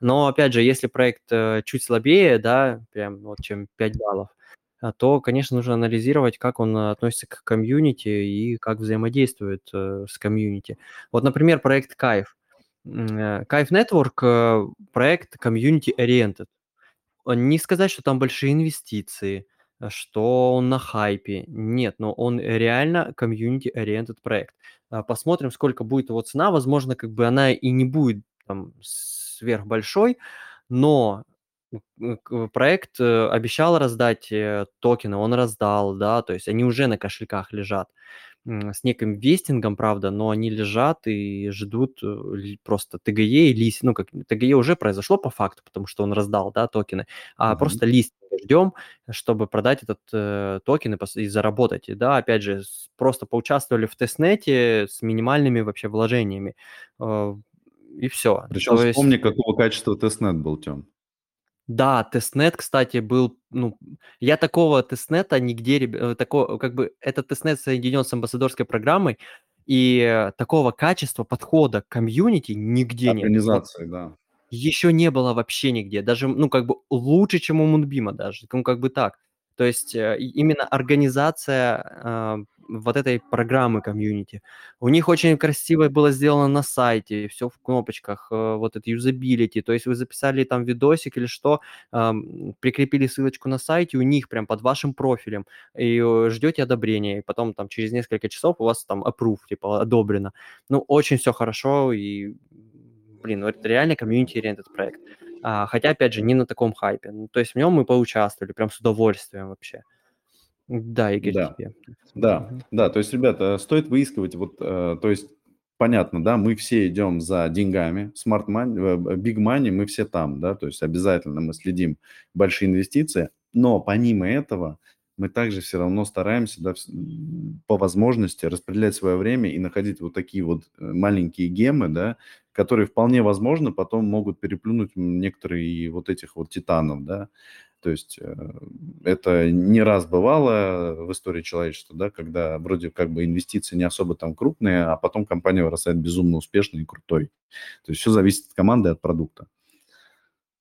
Но, опять же, если проект чуть слабее, да, прям вот чем 5 баллов, а, то, конечно, нужно анализировать, как он относится к комьюнити и как взаимодействует э, с комьюнити. Вот, например, проект Кайф. Э, Кайф Network э, проект community-oriented. Не сказать, что там большие инвестиции, что он на хайпе. Нет, но он реально community-oriented проект. А, посмотрим, сколько будет его цена. Возможно, как бы она и не будет там сверхбольшой, но проект э, обещал раздать э, токены, он раздал, да, то есть они уже на кошельках лежат с неким вестингом, правда, но они лежат и ждут э, просто ТГЕ и лист. Ну, как ТГЕ уже произошло по факту, потому что он раздал, да, токены, а угу. просто листинга ждем, чтобы продать этот э, токен и, и заработать. И, да, опять же, просто поучаствовали в тестнете с минимальными вообще вложениями. Э, и все. Причем То вспомни, есть... какого качества тестнет был, Тем. Да, тестнет, кстати, был, ну, я такого тестнета нигде, э, такого, как бы, этот тестнет соединен с амбассадорской программой, и такого качества подхода к комьюнити нигде нет. Организации, да. Еще не было вообще нигде, даже, ну, как бы лучше, чем у Мунбима даже, ну, как бы так. То есть э, именно организация а, вот этой программы комьюнити. У них очень красиво было сделано на сайте, все в кнопочках, э, вот это юзабилити, то есть вы записали там видосик или что, прикрепили ссылочку на сайте, у них прям под вашим профилем, и э, ждете одобрения, и потом там через несколько часов у вас там approve, типа одобрено. Ну, очень все хорошо, и, блин, ну это реально комьюнити-ориентед проект. А, хотя, опять же, не на таком хайпе. Ну, то есть в нем мы поучаствовали прям с удовольствием вообще. Да, Игорь, Да, тебе. да, да. То есть, ребята, стоит выискивать, вот, э, то есть, понятно, да, мы все идем за деньгами, smart money, э, big money, мы все там, да, то есть обязательно мы следим большие инвестиции, но помимо этого мы также все равно стараемся, да, по возможности распределять свое время и находить вот такие вот э, маленькие гемы, да, которые вполне возможно потом могут переплюнуть некоторые вот этих вот титанов, да. То есть э, это не раз бывало в истории человечества, да, когда вроде как бы инвестиции не особо там крупные, а потом компания вырастает безумно успешной и крутой. То есть все зависит от команды, от продукта.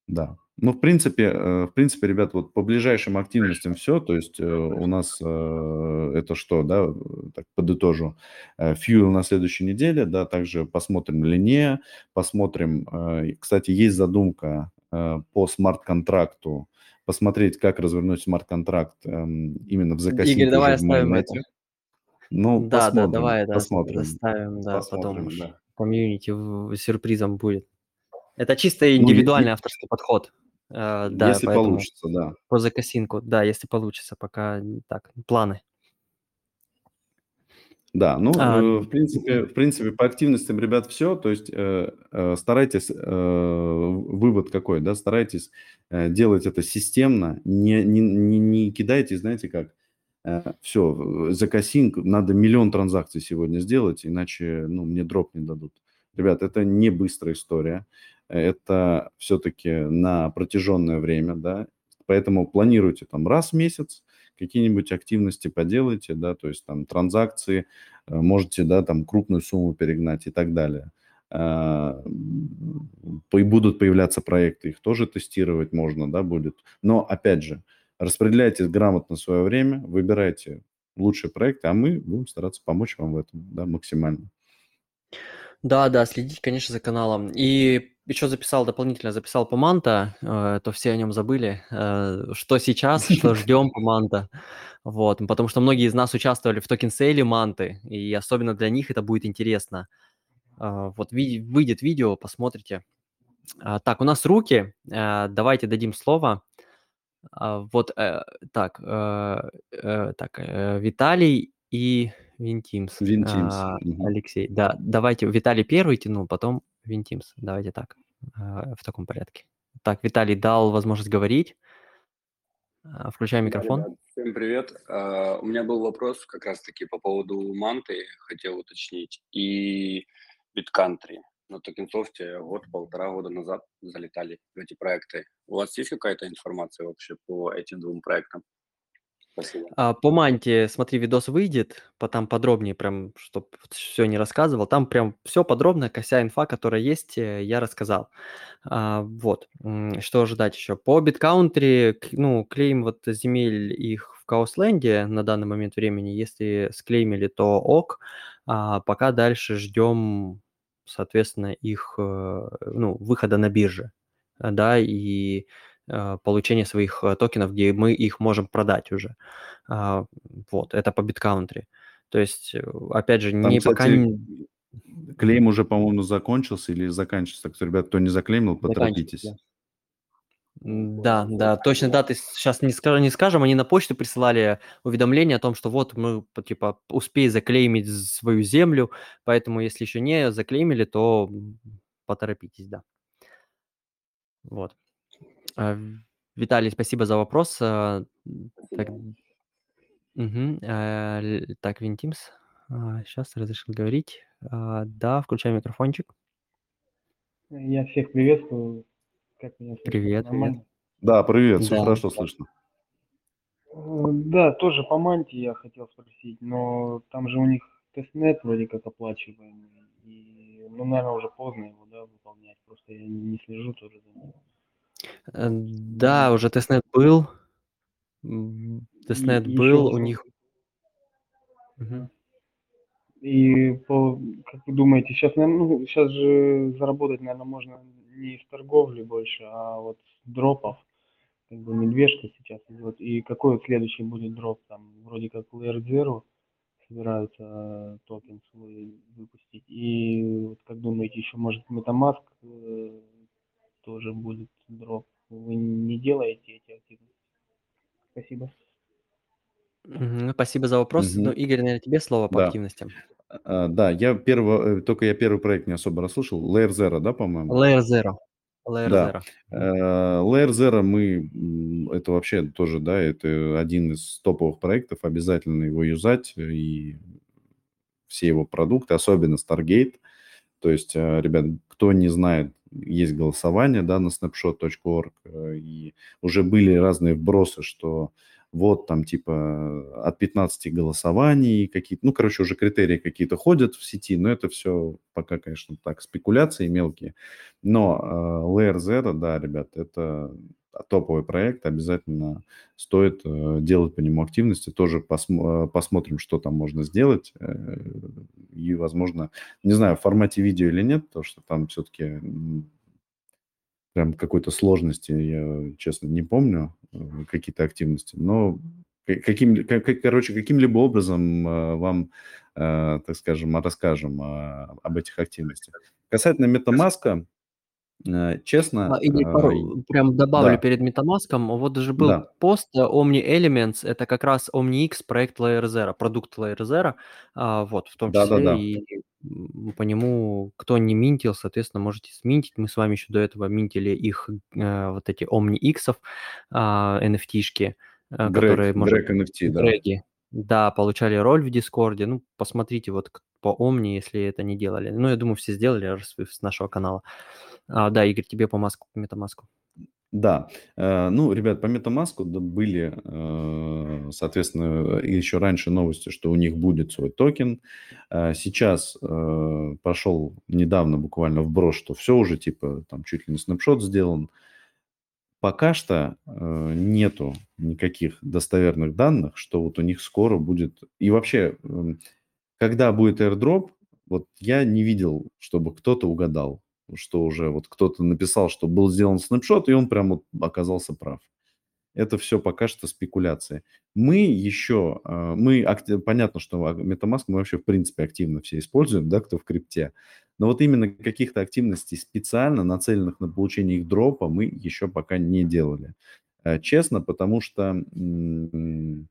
Да. Ну, в принципе, э, в принципе, ребят, вот по ближайшим активностям все. То есть э, у нас это что, да, так подытожу. Fuel на следующей неделе, да, также посмотрим линия, посмотрим, кстати, есть задумка по смарт-контракту посмотреть, как развернуть смарт-контракт эм, именно в закосинке. Игорь, давай оставим это. Ну, да, посмотрим, да, давай да, посмотрим. оставим, да, посмотрим, потом да. комьюнити сюрпризом будет. Это чисто индивидуальный ну, авторский подход. Э, да, если получится, да. По закосинку, да, если получится, пока так, планы. Да, ну, а, э, в принципе, в принципе, по активностям, ребят, все. То есть э, э, старайтесь, э, вывод какой, да, старайтесь э, делать это системно, не, не, не, не кидайте, знаете как, э, все, за надо миллион транзакций сегодня сделать, иначе, ну, мне дроп не дадут. Ребят, это не быстрая история, это все-таки на протяженное время, да, поэтому планируйте там раз в месяц, какие-нибудь активности поделайте, да, то есть там транзакции, э, можете, да, там крупную сумму перегнать и так далее. А, и будут появляться проекты, их тоже тестировать можно, да, будет. Но, опять же, распределяйте грамотно свое время, выбирайте лучшие проекты, а мы будем стараться помочь вам в этом, да, максимально. Да, да, следите, конечно, за каналом. И еще записал дополнительно, записал по Manta, э, то все о нем забыли. Э, что сейчас, что ждем по Manta. Вот, потому что многие из нас участвовали в токен-сейле Манты, и особенно для них это будет интересно. Э, вот выйдет видео, посмотрите. А, так, у нас руки. Э, давайте дадим слово. А, вот, э, так, э, э, так, э, Виталий и Винтимс. Винтимс. А, Алексей, да, давайте Виталий первый тянул, потом Винтимс. Давайте так, а, в таком порядке. Так, Виталий дал возможность говорить. А, включай микрофон. всем привет. У меня был вопрос как раз-таки по поводу манты, хотел уточнить, и BitCountry. На Токенсофте год-полтора года назад залетали в эти проекты. У вас есть какая-то информация вообще по этим двум проектам? А, по манте, смотри, видос выйдет, там подробнее, прям, чтобы все не рассказывал. Там прям все подробно, вся инфа, которая есть, э, я рассказал. А, вот, что ожидать еще? По биткаунтри, ну, клейм вот земель их в Каусленде на данный момент времени, если склеймили, то ок, а пока дальше ждем, соответственно, их, э, ну, выхода на бирже, э, да, и получения своих э, токенов, где мы их можем продать уже. А, Вот, это по биткаунтри. То есть, э, опять же, Там, не пока кстати, не клейм уже, по-моему, закончился или заканчивается. Так что, ребят, кто не заклеймил, поторопитесь. да. Да, да, точно даты сейчас не, ска- не скажем, они на почту присылали уведомление о том, что вот мы, типа, успей заклеймить свою землю, поэтому если еще не заклеймили, то поторопитесь, да. Вот. А, В- Виталий, спасибо за вопрос. А, Так, Спасибо. мгм, а, л- так Винтимс, сейчас разрешил говорить. А, Да, включай микрофончик. Я всех приветствую. Как меня слышно? Привет, привет. Да, привет, все Да. хорошо слышно. Э, Да, тоже по манте я хотел спросить, но там же у них тестнет вроде как оплачиваемый. И, ну, наверное, уже поздно его, да, выполнять. Просто я не слежу тоже за ним. Э, Да, уже тестнет был. Тестнет и был, еще у них... И по, как вы думаете, сейчас, ну, сейчас же заработать, наверное, можно не из торговли больше, а вот с дропов. Как бы медвежка сейчас идет. И какой вот следующий будет дроп? Там вроде как Layer Zero собираются э, токен свой выпустить. И вот как думаете, еще может MetaMask э, тоже будет дроп? Вы не делаете эти активности? Спасибо. Мгм, Спасибо за вопрос. Ну, Мгм. Игорь, наверное, тебе слово по Да. активностям. А, Да, я первого, э, только я первый проект не особо расслышал. Layer Zero, да, по-моему? Layer Zero. Layer Да. Zero. Э, Layer Zero мы, это вообще тоже, да, это один из топовых проектов, обязательно его юзать и все его продукты, особенно Stargate. То есть, э, ребят, кто не знает, есть голосование, да, на snapshot.org, э, и уже были разные вбросы, что вот там типа от 15 голосований какие-то, ну, короче, уже критерии какие-то ходят в сети, но это все пока, конечно, так, спекуляции мелкие. Но э, Layer Zero, да, ребят, это топовый проект, обязательно стоит э, делать по нему активности, тоже посмо- э, посмотрим, что там можно сделать, э, и, возможно, не знаю, в формате видео или нет, потому что там все-таки прям какой-то сложности, я, честно, не помню, какие-то активности, но ка- каким, ка- ка- короче, каким-либо образом вам, так скажем, расскажем а, об этих активностях. Касательно MetaMask, честно, А, Игорь, э, пару прям добавлю да, перед MetaMask. Вот даже был да, пост э, Omni Elements, это как раз OmniX проект Layer Zero, продукт Layer Zero, а, вот, в том числе, да-да-да. и м, по нему, кто не минтил, соответственно, можете сминтить. Мы с вами еще до этого минтили их, э, вот эти OmniX, а, NFT-шки, э, Грег, которые, может, Грег NFT, да. Греги, да, получали роль в Дискорде. Ну, посмотрите вот по Omni, если это не делали. Ну, я думаю, все сделали раз вы с нашего канала. А, да, Игорь, тебе по маску, по метамаску. Да, э, ну, ребят, по MetaMask были, э, соответственно, еще раньше новости, что у них будет свой токен. Э, Сейчас пошел недавно буквально вброс, что все уже, типа, там чуть ли не снапшот сделан. Пока что нету никаких достоверных данных, что вот у них скоро будет... И вообще, эм, когда будет airdrop, вот я не видел, чтобы кто-то угадал, что уже вот кто-то написал, что был сделан снапшот, и он прям вот оказался прав. Это все пока что спекуляции. Мы еще, э, мы, понятно, что а, MetaMask мы вообще в принципе активно все используем, да, кто в крипте. Но вот именно каких-то активностей специально нацеленных на получение их дропа мы еще пока не делали. Э, Честно, потому что м,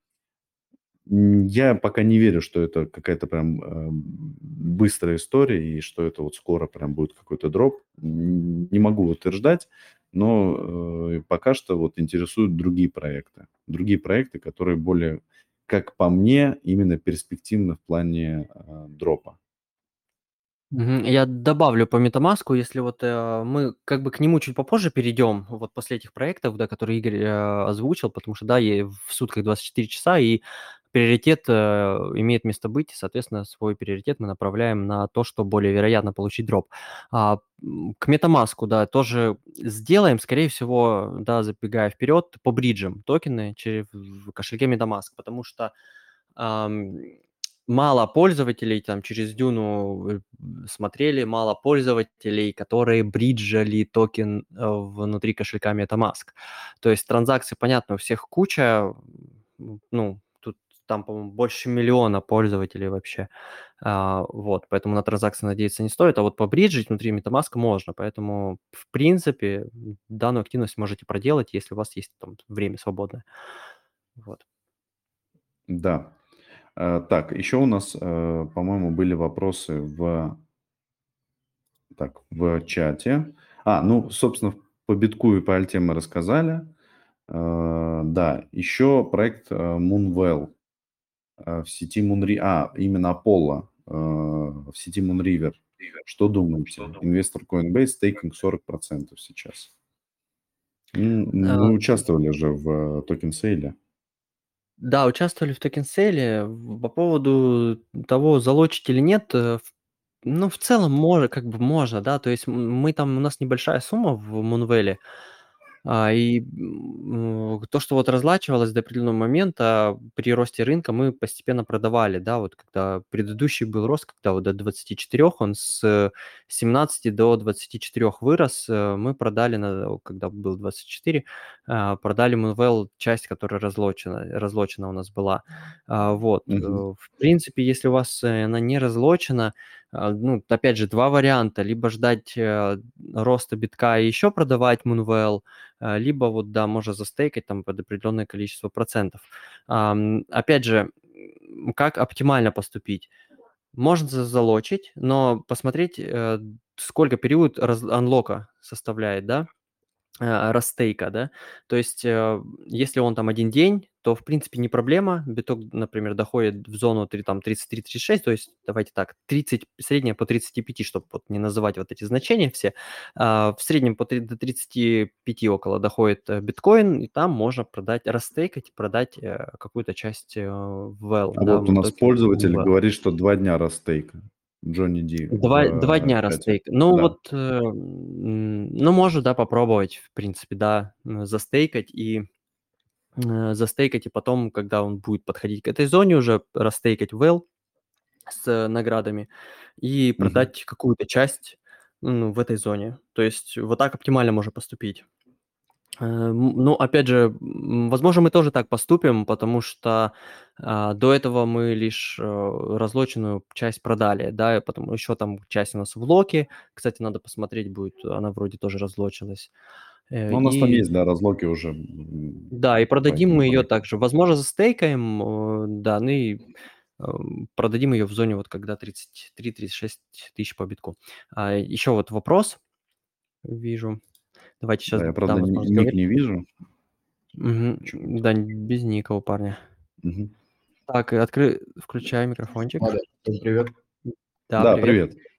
я пока не верю, что это какая-то прям э, быстрая история и что это вот скоро прям будет какой-то дроп. Не могу утверждать, но э, пока что вот интересуют другие проекты. другие проекты, которые более, как по мне, именно перспективны в плане э, дропа. Я добавлю по MetaMask, если вот э, мы как бы к нему чуть попозже перейдем, вот после этих проектов, да, которые Игорь э, озвучил, потому что, да, ей в сутках 24 часа, и приоритет э, имеет место быть, и, соответственно, свой приоритет мы направляем на то, что более вероятно получить дроп. А, к MetaMask, да, тоже сделаем, скорее всего, да, забегая вперед, по бриджам токены через, в кошельке MetaMask, потому что мало пользователей там через Дюну э, смотрели, мало пользователей, которые бриджали токен э, внутри кошелька MetaMask. То есть транзакции, понятно, у всех куча, ну, там, по-моему, больше миллиона пользователей вообще. А, вот, поэтому на транзакции надеяться не стоит, а вот побриджить внутри MetaMask можно, поэтому, в принципе, данную активность можете проделать, если у вас есть там время свободное. Вот. Да. Э, так, еще у нас, э, по-моему, были вопросы в, так, в чате. А, ну, собственно, по битку и по альте мы рассказали. Э, да, еще проект Moonwell в сети Moonriver, а, именно Apollo в сети Moonriver. Что думаете? Инвестор Coinbase стейкинг 40% сейчас. Мы участвовали же в токен сейле. Да, участвовали в токен-сейле. По поводу того, залочить или нет, э, ну, в целом, можно, как бы можно, да. То есть мы там, у нас небольшая сумма в Мунвеле, а, и то, что вот разлачивалось до определенного момента, при росте рынка мы постепенно продавали, да, вот когда предыдущий был рост, когда вот до 24, он с 17 до 24 вырос, э, мы продали, на, когда был 24, а, продали Moonwell часть, которая разлочена, разлочена у нас была. А, вот, угу. в принципе, если у вас э, она не разлочена, ну, опять же, два варианта. Либо ждать роста битка и еще продавать Moonwell, а, либо вот, да, можно застейкать там под определенное количество процентов. Опять же, как оптимально поступить? Можно залочить, но посмотреть, э, сколько период анлока составляет, да, э, растейка, да, то есть э, если он там один день, то, в принципе, не проблема. Биток, например, доходит в зону 3, там, 33-36, то есть, давайте так, 30, средняя по 35, чтобы вот не называть вот эти значения все. А, в среднем по 3, до 35 около доходит э, биткоин, и там можно продать, растейкать, продать э, какую-то часть э, в WELL. А да, вот у нас пользователь в... говорит, что два дня растейка. Джонни Ди. Два, в, два дня растейк. Ну да. вот, э, ну можно, да, попробовать, в принципе, да, застейкать и застейкать, и потом, когда он будет подходить к этой зоне, уже растейкать well с наградами и продать mm-hmm. какую-то часть ну, в этой зоне. То есть вот так оптимально можно поступить. Э, ну, опять же, возможно, мы тоже так поступим, потому что а, до этого мы лишь а, разлоченную часть продали, да, и потом еще там часть у нас в локе. Кстати, надо посмотреть будет, она вроде тоже разлочилась. Э, ну, у нас и... там есть, да, разлоки уже. Да, и продадим мы ее также. Возможно, застейкаем, э, да, ну и эм, продадим ее в зоне вот когда 33-36 тысяч по битку. А, еще вот вопрос вижу. Давайте сейчас... Да, я, правда, ник говорить. не вижу. Угу. Да, без ника у парня. Угу. Так, откры... включай микрофончик. Ладно, привет. Да, да привет. привет.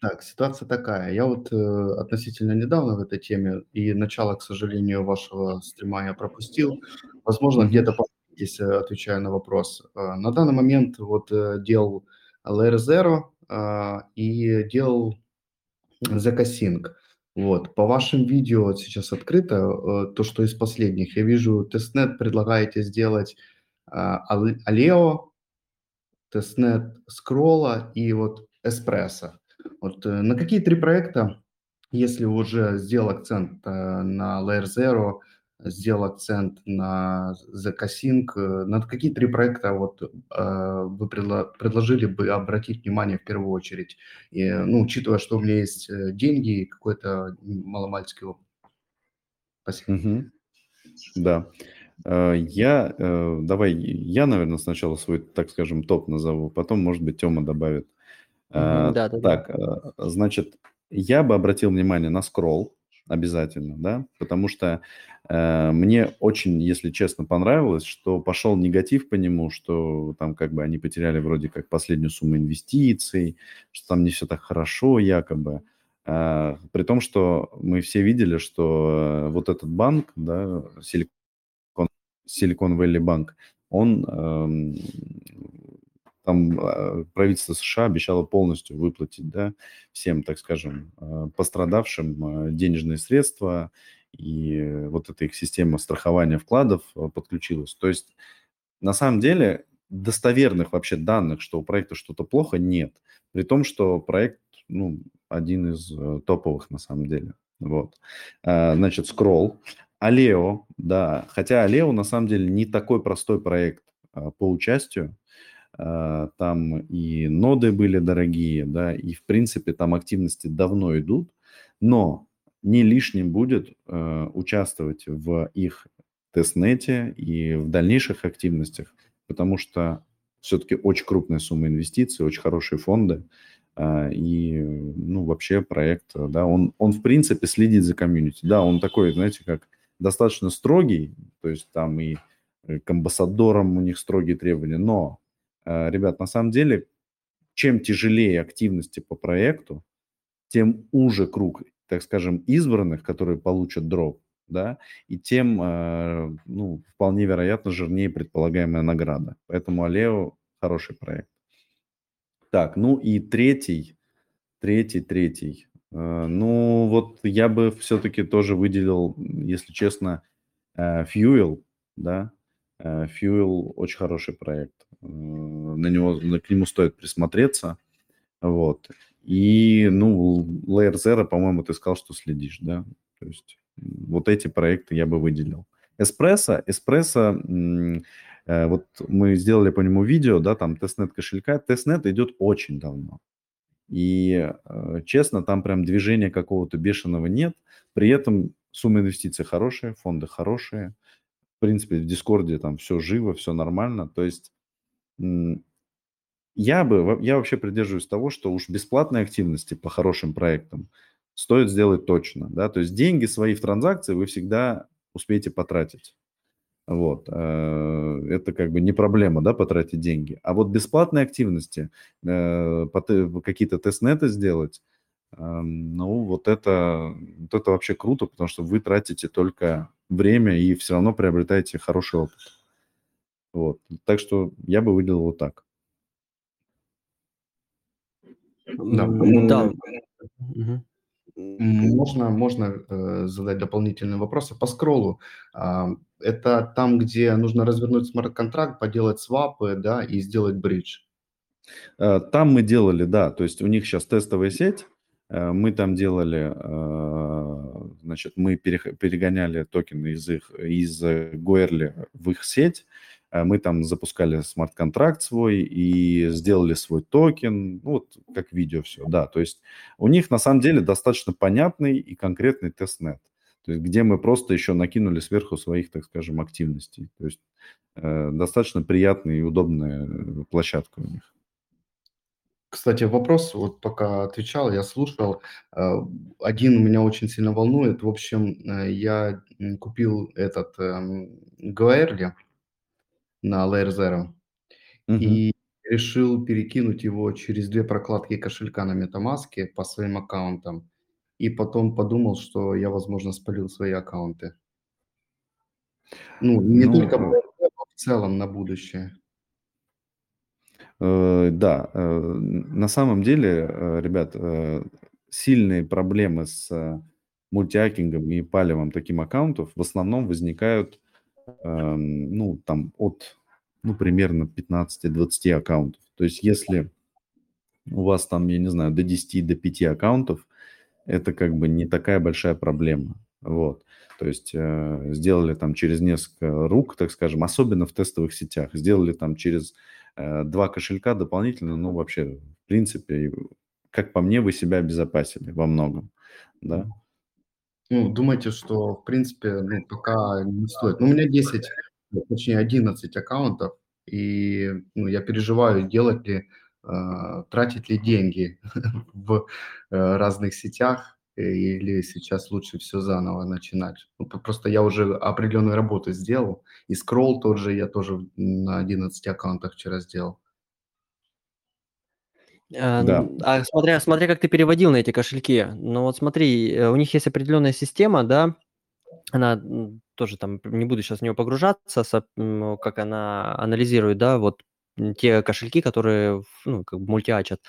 Так, ситуация такая. Я вот э, относительно недавно в этой теме, и начало, к сожалению, вашего стрима я пропустил. Возможно, где-то если отвечаю на вопрос. Э, на данный момент вот э, делал Layer Zero э, и делал Zakasync. Вот. По вашим видео вот сейчас открыто, э, то, что из последних. Я вижу, тестнет предлагаете сделать э, Aleo, тестнет скролла и вот эспрессо. Вот э, на какие три проекта, если уже сделал акцент э, на Layer Zero, сделал акцент на Zakasync, э, на какие три проекта вот вы предложили бы обратить внимание в первую очередь, и, ну, учитывая, что у меня есть деньги и какой-то маломальский опыт? Спасибо. Угу. Да. Я, давай, я, наверное, сначала свой, так скажем, топ назову, потом, может быть, Тёма добавит. Да, да, так, да. значит, я бы обратил внимание на скролл. обязательно, да, потому что э, мне очень, если честно, понравилось, что пошел негатив по нему, что там как бы они потеряли вроде как последнюю сумму инвестиций, что там не все так хорошо якобы, э, при том, что мы все видели, что э, вот этот банк, да, Silicon, Silicon Valley Bank, он э, там а, правительство США обещало полностью выплатить да, всем, так скажем, а, пострадавшим а, денежные средства, и вот эта их система страхования вкладов подключилась. То есть на самом деле достоверных вообще данных, что у проекта что-то плохо, нет. При том, что проект ну, один из э, топовых на самом деле. Вот. Значит, Scroll. Алео, да, хотя Алео на самом деле не такой простой проект по участию, там и ноды были дорогие, да, и в принципе там активности давно идут, но не лишним будет э, участвовать в их тестнете и в дальнейших активностях, потому что все-таки очень крупная сумма инвестиций, очень хорошие фонды, э, и, ну, вообще проект, да, он, он в принципе следит за комьюнити. Да, он такой, знаете, как достаточно строгий, то есть там и к амбассадорам у них строгие требования, но Э, ребят, на самом деле, чем тяжелее активности по проекту, тем уже круг, так скажем, избранных, которые получат дроп, да, и тем, э, ну, вполне вероятно, жирнее предполагаемая награда. Поэтому Алео хороший проект. Так, ну и третий, третий, третий. Э, ну, вот я бы все-таки тоже выделил, если честно, Fuel, да, Fuel очень хороший проект. На него, к нему стоит присмотреться. Вот. И, ну, Layer Zero, по-моему, ты сказал, что следишь, да? То есть вот эти проекты я бы выделил. Эспрессо, Эспрессо, вот мы сделали по нему видео, да, там тестнет кошелька. Тестнет идет очень давно. И, э, честно, там прям движения какого-то бешеного нет. При этом сумма инвестиций хорошая, фонды хорошие в принципе, в Дискорде там все живо, все нормально. То есть я бы, я вообще придерживаюсь того, что уж бесплатные активности по хорошим проектам стоит сделать точно, да, то есть деньги свои в транзакции вы всегда успеете потратить. Вот, э, это как бы не проблема, да, потратить деньги. А вот бесплатные активности, э, какие-то тестнеты сделать, ну, вот это, вот это вообще круто, потому что вы тратите только время и все равно приобретаете хороший опыт. Вот. Так что я бы выделил вот так. Да, Да. Можно, можно э, задать дополнительные вопросы по скроллу. А, это там, где нужно развернуть смарт-контракт, поделать свапы, да, и сделать бридж. Э, там мы делали, да, то есть у них сейчас тестовая сеть, Э, мы там делали, э, значит, мы перегоняли токены из их, из Goerli в их сеть, э, мы там запускали смарт-контракт свой и сделали свой токен, ну, вот как видео все, да, то есть у них на самом деле достаточно понятный и конкретный тестнет, то есть где мы просто еще накинули сверху своих, так скажем, активностей, то есть э, достаточно приятная и удобная площадка у них. Кстати, вопрос, вот пока отвечал, я слушал, э, один меня очень сильно волнует. В общем, э, я купил этот эм, Goerli на Layer Zero и решил перекинуть его через две прокладки кошелька на MetaMask по своим аккаунтам. И потом подумал, что я, возможно, спалил свои аккаунты. Ну, не Ну, только э, в целом на будущее. Э, да, э, на самом деле, э, ребят, сильные проблемы с мультиакингом и палевом таким аккаунтов в основном возникают, ну, там, от, ну, примерно 15-20 аккаунтов. То есть если у вас там, я не знаю, до 10, до 5 аккаунтов, это как бы не такая большая проблема. Вот. То есть э, сделали там через несколько рук, так скажем, особенно в тестовых сетях, сделали там через Э, два кошелька дополнительно, ну, вообще, в принципе, как по мне, вы себя обезопасили во многом, да. Ну, думаете, что, в принципе, ну, пока не стоит. Ну, у меня 10, ну, точнее, 11 аккаунтов, и ну, я переживаю, делать ли, э, тратить ли деньги в э, разных сетях, э, или сейчас лучше все заново начинать? Ну, просто я уже определенную работу сделал, и скролл тот же я тоже на 11 аккаунтах вчера сделал. А, Да. А смотря, смотря как ты переводил на эти кошельки, ну вот смотри, э, у них есть определенная система, да, она тоже там, не буду сейчас в нее погружаться, как она анализирует, да, вот те кошельки, которые, ну, как бы мультиачат.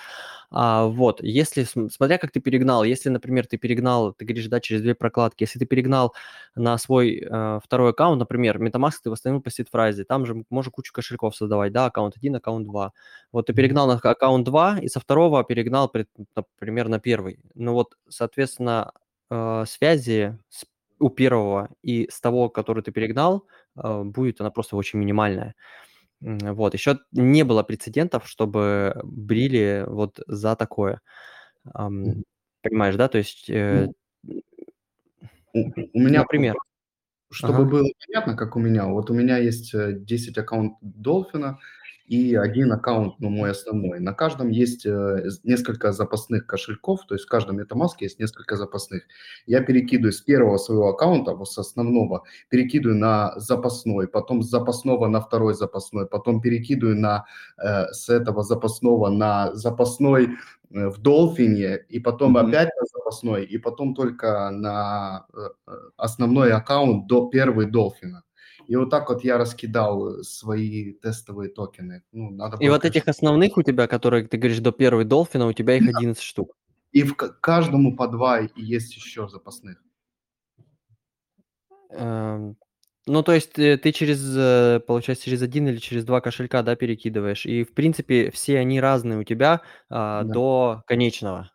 А, вот, если, см- смотря как ты перегнал, если, например, ты перегнал, ты говоришь, да, через две прокладки, если ты перегнал на свой э, второй аккаунт, например, MetaMask ты восстановил по сид-фразе, там же можно кучу кошельков создавать, да, аккаунт 1, аккаунт 2. Вот ты перегнал на аккаунт 2, и со второго перегнал, например, на первый. Ну вот, соответственно, э, связи с- у первого и с того, который ты перегнал, э, будет она просто очень минимальная. Вот, еще не было прецедентов, чтобы брили вот за такое. Мгм. Понимаешь, да? То есть, э, Ну, у, у меня например, Чтобы ага. было понятно, как у меня, вот у меня есть э, 10 аккаунт Долфина и один аккаунт, ну, мой основной. На каждом есть э, несколько запасных кошельков, то есть в каждом MetaMask есть несколько запасных. Я перекидываю с первого своего аккаунта, вот с основного, перекидываю на запасной, потом с запасного на второй запасной, потом перекидываю на, э, с этого запасного на запасной э, в Долфине, и потом Мгм. опять на запасной, и потом только на э, основной аккаунт до первый Долфина. И вот так вот я раскидал э, свои тестовые токены. Ну, надо И вот этих основных у тебя, которые, ты говоришь, до первой Долфина, у тебя их 11 штук. и в ка- каждому по два и есть еще запасных. Эм, Ну, то есть э, ты через, э, получается, через один или через два кошелька, да, перекидываешь. И, в принципе, все они разные у тебя а, Да. до конечного.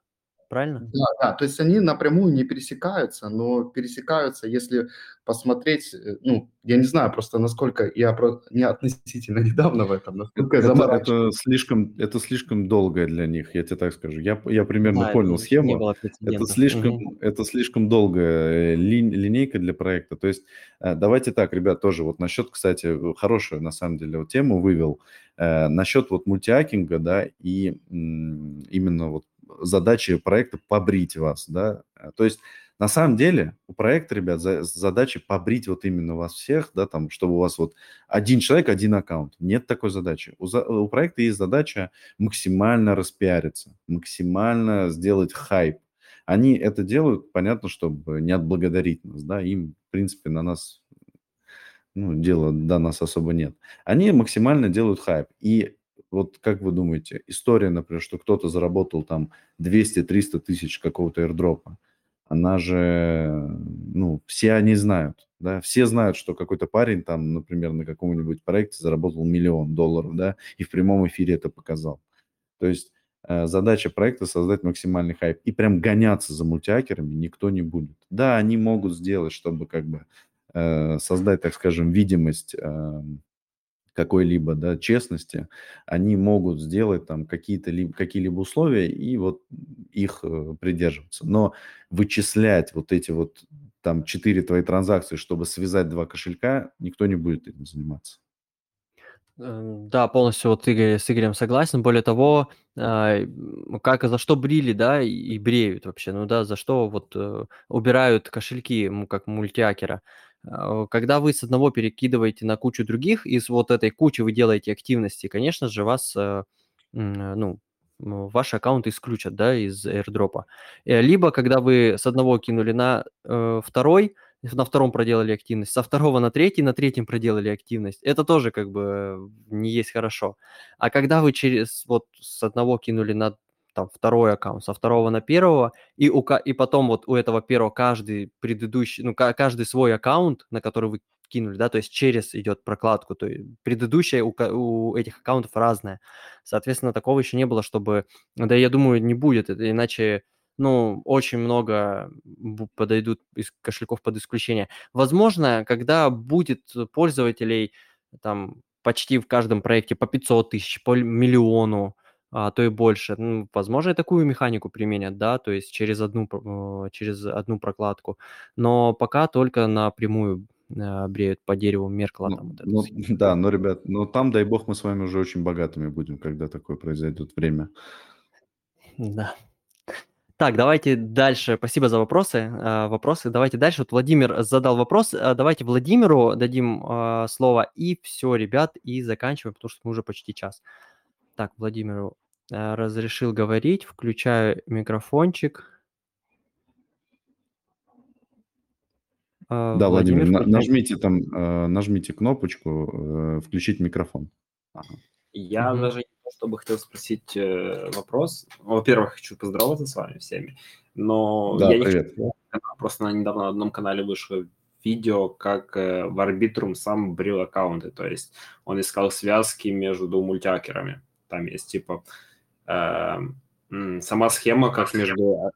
Правильно? Да, да, то есть они напрямую не пересекаются, но пересекаются, если посмотреть, э, ну, я не знаю просто, насколько я про- не относительно недавно в этом, насколько Это, это слишком, это слишком долгое для них, я тебе так скажу. Я, я примерно Да, понял не схему. Это слишком, Мгм. это слишком долгая э, лин- линейка для проекта. То есть э, давайте так, ребят, тоже вот насчет, кстати, хорошую на самом деле вот тему вывел. Э, Насчет вот мультиакинга, да, и м, именно вот задачи проекта побрить вас, да. Э, То есть на самом деле у проекта, ребят, за- задача побрить вот именно вас всех, да, там, чтобы у вас вот один человек, один аккаунт. Нет такой задачи. У, за- у проекта есть задача максимально распиариться, максимально сделать хайп. Они это делают, понятно, чтобы не отблагодарить нас, да, им, в принципе, на нас, ну, дела до нас особо нет. Они максимально делают хайп. И вот как вы думаете, история, например, что кто-то заработал там 200-300 тысяч какого-то airdropа, она же, ну, все они знают, да, все знают, что какой-то парень там, например, на каком-нибудь проекте заработал миллион долларов, да, и в прямом эфире это показал. То есть э, задача проекта создать максимальный хайп. И прям гоняться за мультиакерами никто не будет. Да, они могут сделать, чтобы как бы э, создать, так скажем, видимость э, какой-либо, да, честности, они могут сделать там какие-то ли, какие-либо условия и вот их э, придерживаться. Но вычислять вот эти вот там четыре твои транзакции, чтобы связать два кошелька, никто не будет этим заниматься. Эм, Да, полностью вот Игорь, с Игорем согласен. Более того, а, как за что брили, да, и, бреют вообще, ну да, за что вот э, убирают кошельки, как мультиакера. А, Когда вы с одного перекидываете на кучу других, и с вот этой кучи вы делаете активности, конечно же, вас, э, э, ну, ваш аккаунт исключат, да, из airdropа. Э, Либо, когда вы с одного кинули на э, второй, на втором проделали активность, со второго на третий, на третьем проделали активность. Это тоже как бы не есть хорошо. А когда вы через вот с одного кинули на там второй аккаунт, со второго на первого, и, у, и потом вот у этого первого каждый предыдущий, ну, ка- каждый свой аккаунт, на который вы кинули, да, то есть через идет прокладку, то есть предыдущая у, у этих аккаунтов разная. Соответственно, такого еще не было, чтобы, да, я думаю, не будет, это иначе ну, очень много подойдут из кошельков под исключение. Возможно, когда будет пользователей там почти в каждом проекте по 500 тысяч, по миллиону, а то и больше, ну, возможно, и такую механику применят, да, то есть через одну, э, через одну прокладку. Но пока только напрямую э, бреют по дереву Меркла Ну, там вот ну, да, но, ребят, но там, дай бог, мы с вами уже очень богатыми будем, когда такое произойдет время. Да. Так, давайте дальше. Спасибо за вопросы. а, Вопросы. Давайте дальше. Вот Владимир задал вопрос. а, Давайте Владимиру дадим а, слово. И все, ребят, и заканчиваем, потому что мы уже почти час. Так, Владимиру а, разрешил говорить. Включаю микрофончик. А, Да, Владимир, включай. нажмите там, э, нажмите кнопочку э, «Включить микрофон». Ага. Я Мгм. даже не то, чтобы хотел спросить э, вопрос. Во-первых, хочу поздороваться с вами всеми, но Да, я не привет. хочу канал, просто на недавно на одном канале вышло видео, как э, в Arbitrum сам брил аккаунты, то есть он искал связки между мультиакерами. Там есть типа э, сама схема, как между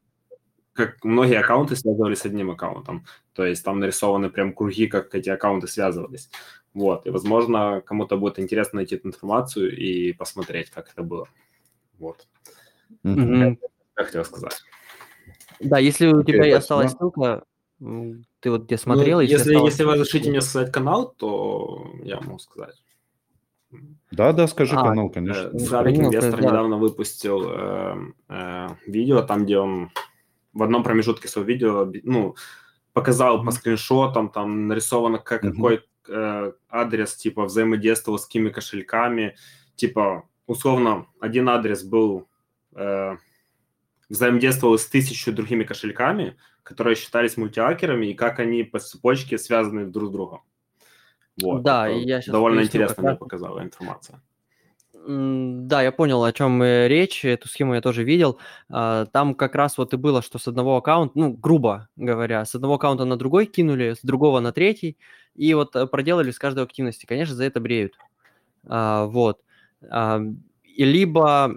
как многие аккаунты связывались с одним аккаунтом. То есть там нарисованы прям круги, как эти аккаунты связывались. Вот. И, возможно, кому-то будет интересно найти эту информацию и посмотреть, как это было. Вот. Мгм. Я хотел сказать. Да, если у Окей, тебя и спасибо. осталась ссылка, ты вот где смотрел, Ну, если, если, осталась если вы разрешите мне сказать канал, то я могу сказать. Да, да, скажи А, канал, Э, конечно. Зарик Ну, Инвестор да. недавно выпустил э, э, видео, там, где он в одном промежутке своего видео ну, показал по скриншотам, там нарисовано, как, Мгм. какой э, адрес, типа, взаимодействовал с какими кошельками. Типа, условно, один адрес был э, взаимодействовал с тысячу другими кошельками, которые считались мультиакерами, и как они по цепочке связаны друг с другом. Вот, Да, я щас довольно поясню, интересно мне показала информация. Да, я понял, о чем э, речь. Эту схему я тоже видел. А, Там как раз вот и было, что с одного аккаунта, ну, грубо говоря, с одного аккаунта на другой кинули, с другого на третий, и вот э, проделали с каждой активности. Конечно, за это бреют. А, Вот. И либо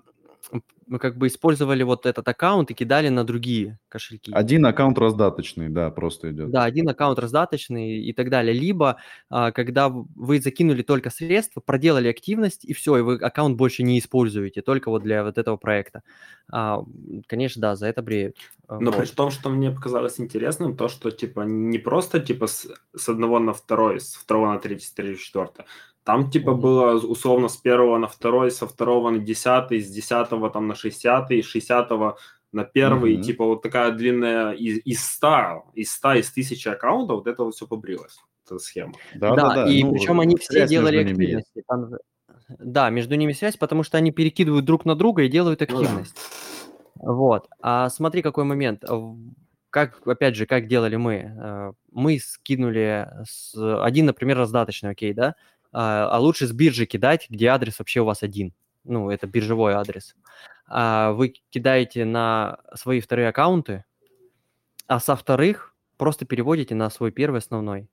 м, как бы использовали вот этот аккаунт и кидали на другие кошельки. Один аккаунт раздаточный, да, просто идет. Да, один аккаунт раздаточный и так далее. Либо, а, когда вы закинули только средства, проделали активность, и все, и вы аккаунт больше не используете, только вот для вот этого проекта. А, конечно, да, за это бреют. А, Но при вот. том, что мне показалось интересным, то, что типа не просто типа с, с одного на второй, с второго на третий, с третьего на четвертое. Там типа Мгм. было условно с первого на второй, со второго на десятый, с десятого там на шестьдесятый, с шестьдесятого на первый. Мгм. Типа вот такая длинная из, из 100, из 100, из тысячи аккаунтов, вот это вот все побрилось, эта схема. Да, Да, да, да. и ну, причем они все делали активности. Там да, между ними связь, потому что они перекидывают друг на друга и делают Ну да. активность. Вот. А смотри, какой момент. Как, опять же, как делали мы? Э, Мы скинули с... один, например, раздаточный, окей, да? А а лучше с биржи кидать, где адрес вообще у вас один. Ну, это биржевой адрес. А Вы кидаете на свои вторые аккаунты, а со вторых просто переводите на свой первый основной.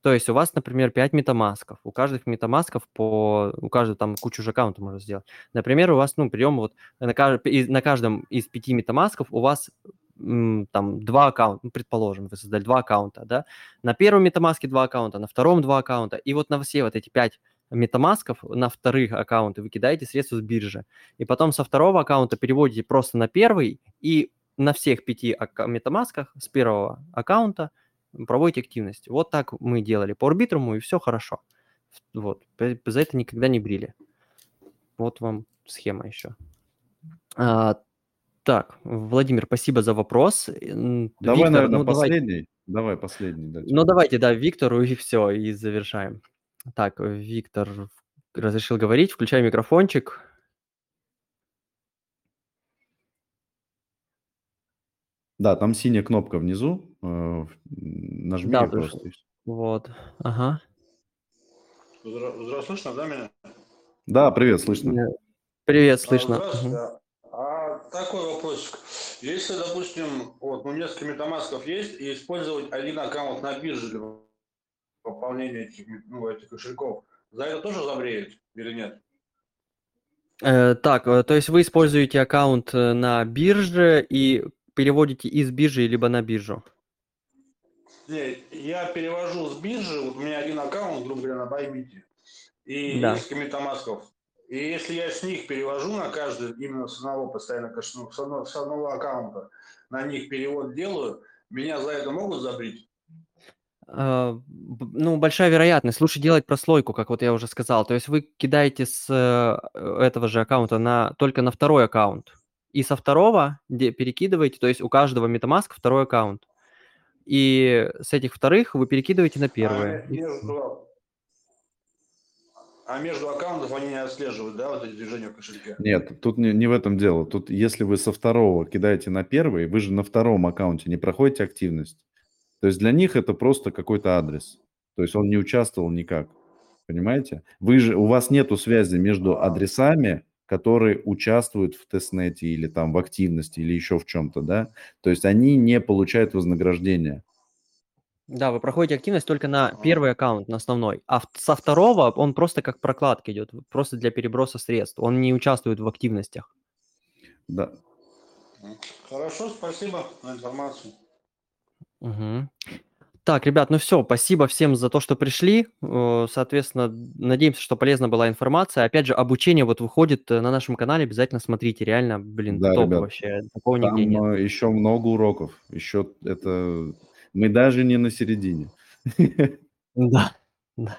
То есть у вас, например, 5 метамасков. У каждых метамасков по... У каждого там кучу же аккаунтов можно сделать. Например, у вас, ну, прием вот на, каж- из- на каждом из пяти метамасков у вас там два аккаунта, ну, предположим, вы создали два аккаунта, да? На первом метамаске два аккаунта, на втором два аккаунта. И вот на все вот эти пять метамасков на вторых аккаунты вы кидаете средства с биржи. И потом со второго аккаунта переводите просто на первый и на всех пяти метамасках с первого аккаунта проводите активность. Вот так мы делали по арбитруму, и все хорошо. Вот. За это никогда не брили. Вот вам схема еще. А, так, Владимир, спасибо за вопрос. Давай, Виктор, наверное, ну, последний. Давай последний. да, ну, давайте, да, Виктору, и все, и завершаем. Так, Виктор разрешил говорить, включай микрофончик. Да, там синяя кнопка внизу. э, Нажми Да, просто. Вот, ага. Здра- здра- Слышно, да, меня? Да, привет, слышно. Э, Привет, А, слышно. Здравствуйте. Такой вопросик. Если, допустим, вот ну, несколько метамасков есть, и использовать один аккаунт на бирже для пополнения этих, ну, этих кошельков, за это тоже забреют или нет? Э, так, э, то есть вы используете аккаунт э, на бирже и переводите из биржи либо на биржу? Не, я перевожу с биржи, вот у меня один аккаунт, грубо говоря, на Bybit, и Да. несколько метамасков. И если я с них перевожу на каждый, именно с одного постоянно кэш- ну, с одного, с одного аккаунта, на них перевод делаю, меня за это могут забрить? А, Ну, большая вероятность. Лучше делать прослойку, как вот я уже сказал. То есть вы кидаете с э, этого же аккаунта на, только на второй аккаунт. и со второго перекидываете, то есть у каждого MetaMask второй аккаунт. И с этих вторых вы перекидываете на А первые. И всё. между, а между аккаунтов они не отслеживают, да, вот эти движения в кошельке? Нет, тут не, не в этом дело. Тут если вы со второго кидаете на первый, вы же на втором аккаунте не проходите активность. То есть для них это просто какой-то адрес. То есть он не участвовал никак. Понимаете? Вы же, у вас нету связи между адресами, которые участвуют в тестнете или там в активности или еще в чем-то, да? То есть они не получают вознаграждения. Да, вы проходите активность только на первый аккаунт, на основной. А со второго он просто как прокладка идет, просто для переброса средств. Он не участвует в активностях. Да. Хорошо, спасибо за информацию. Мгм. Так, ребят, ну все, спасибо всем за то, что пришли. Э, Соответственно, надеемся, что полезна была информация. Опять же, обучение вот выходит э, на нашем канале, обязательно смотрите. Реально, блин, Да, топ ребят. вообще. Такого Там нигде нет. э, еще много уроков. Еще это... Мы даже не на середине. Да, да.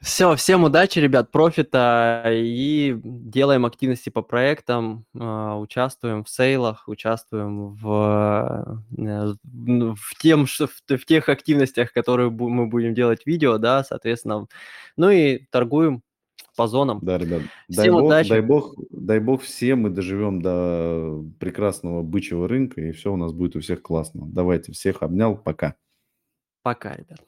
Все, всем удачи, ребят, профита и делаем активности по проектам, а, участвуем в сейлах, участвуем в, э, в, тем, в, тех активностях, которые мы будем делать видео, да, соответственно. Ну и торгуем по зонам. Да, ребят. Дай бог, удачи. дай бог, дай бог всем мы доживем до прекрасного бычьего рынка, и все у нас будет у всех классно. Давайте, всех обнял, пока. Пока, ребят.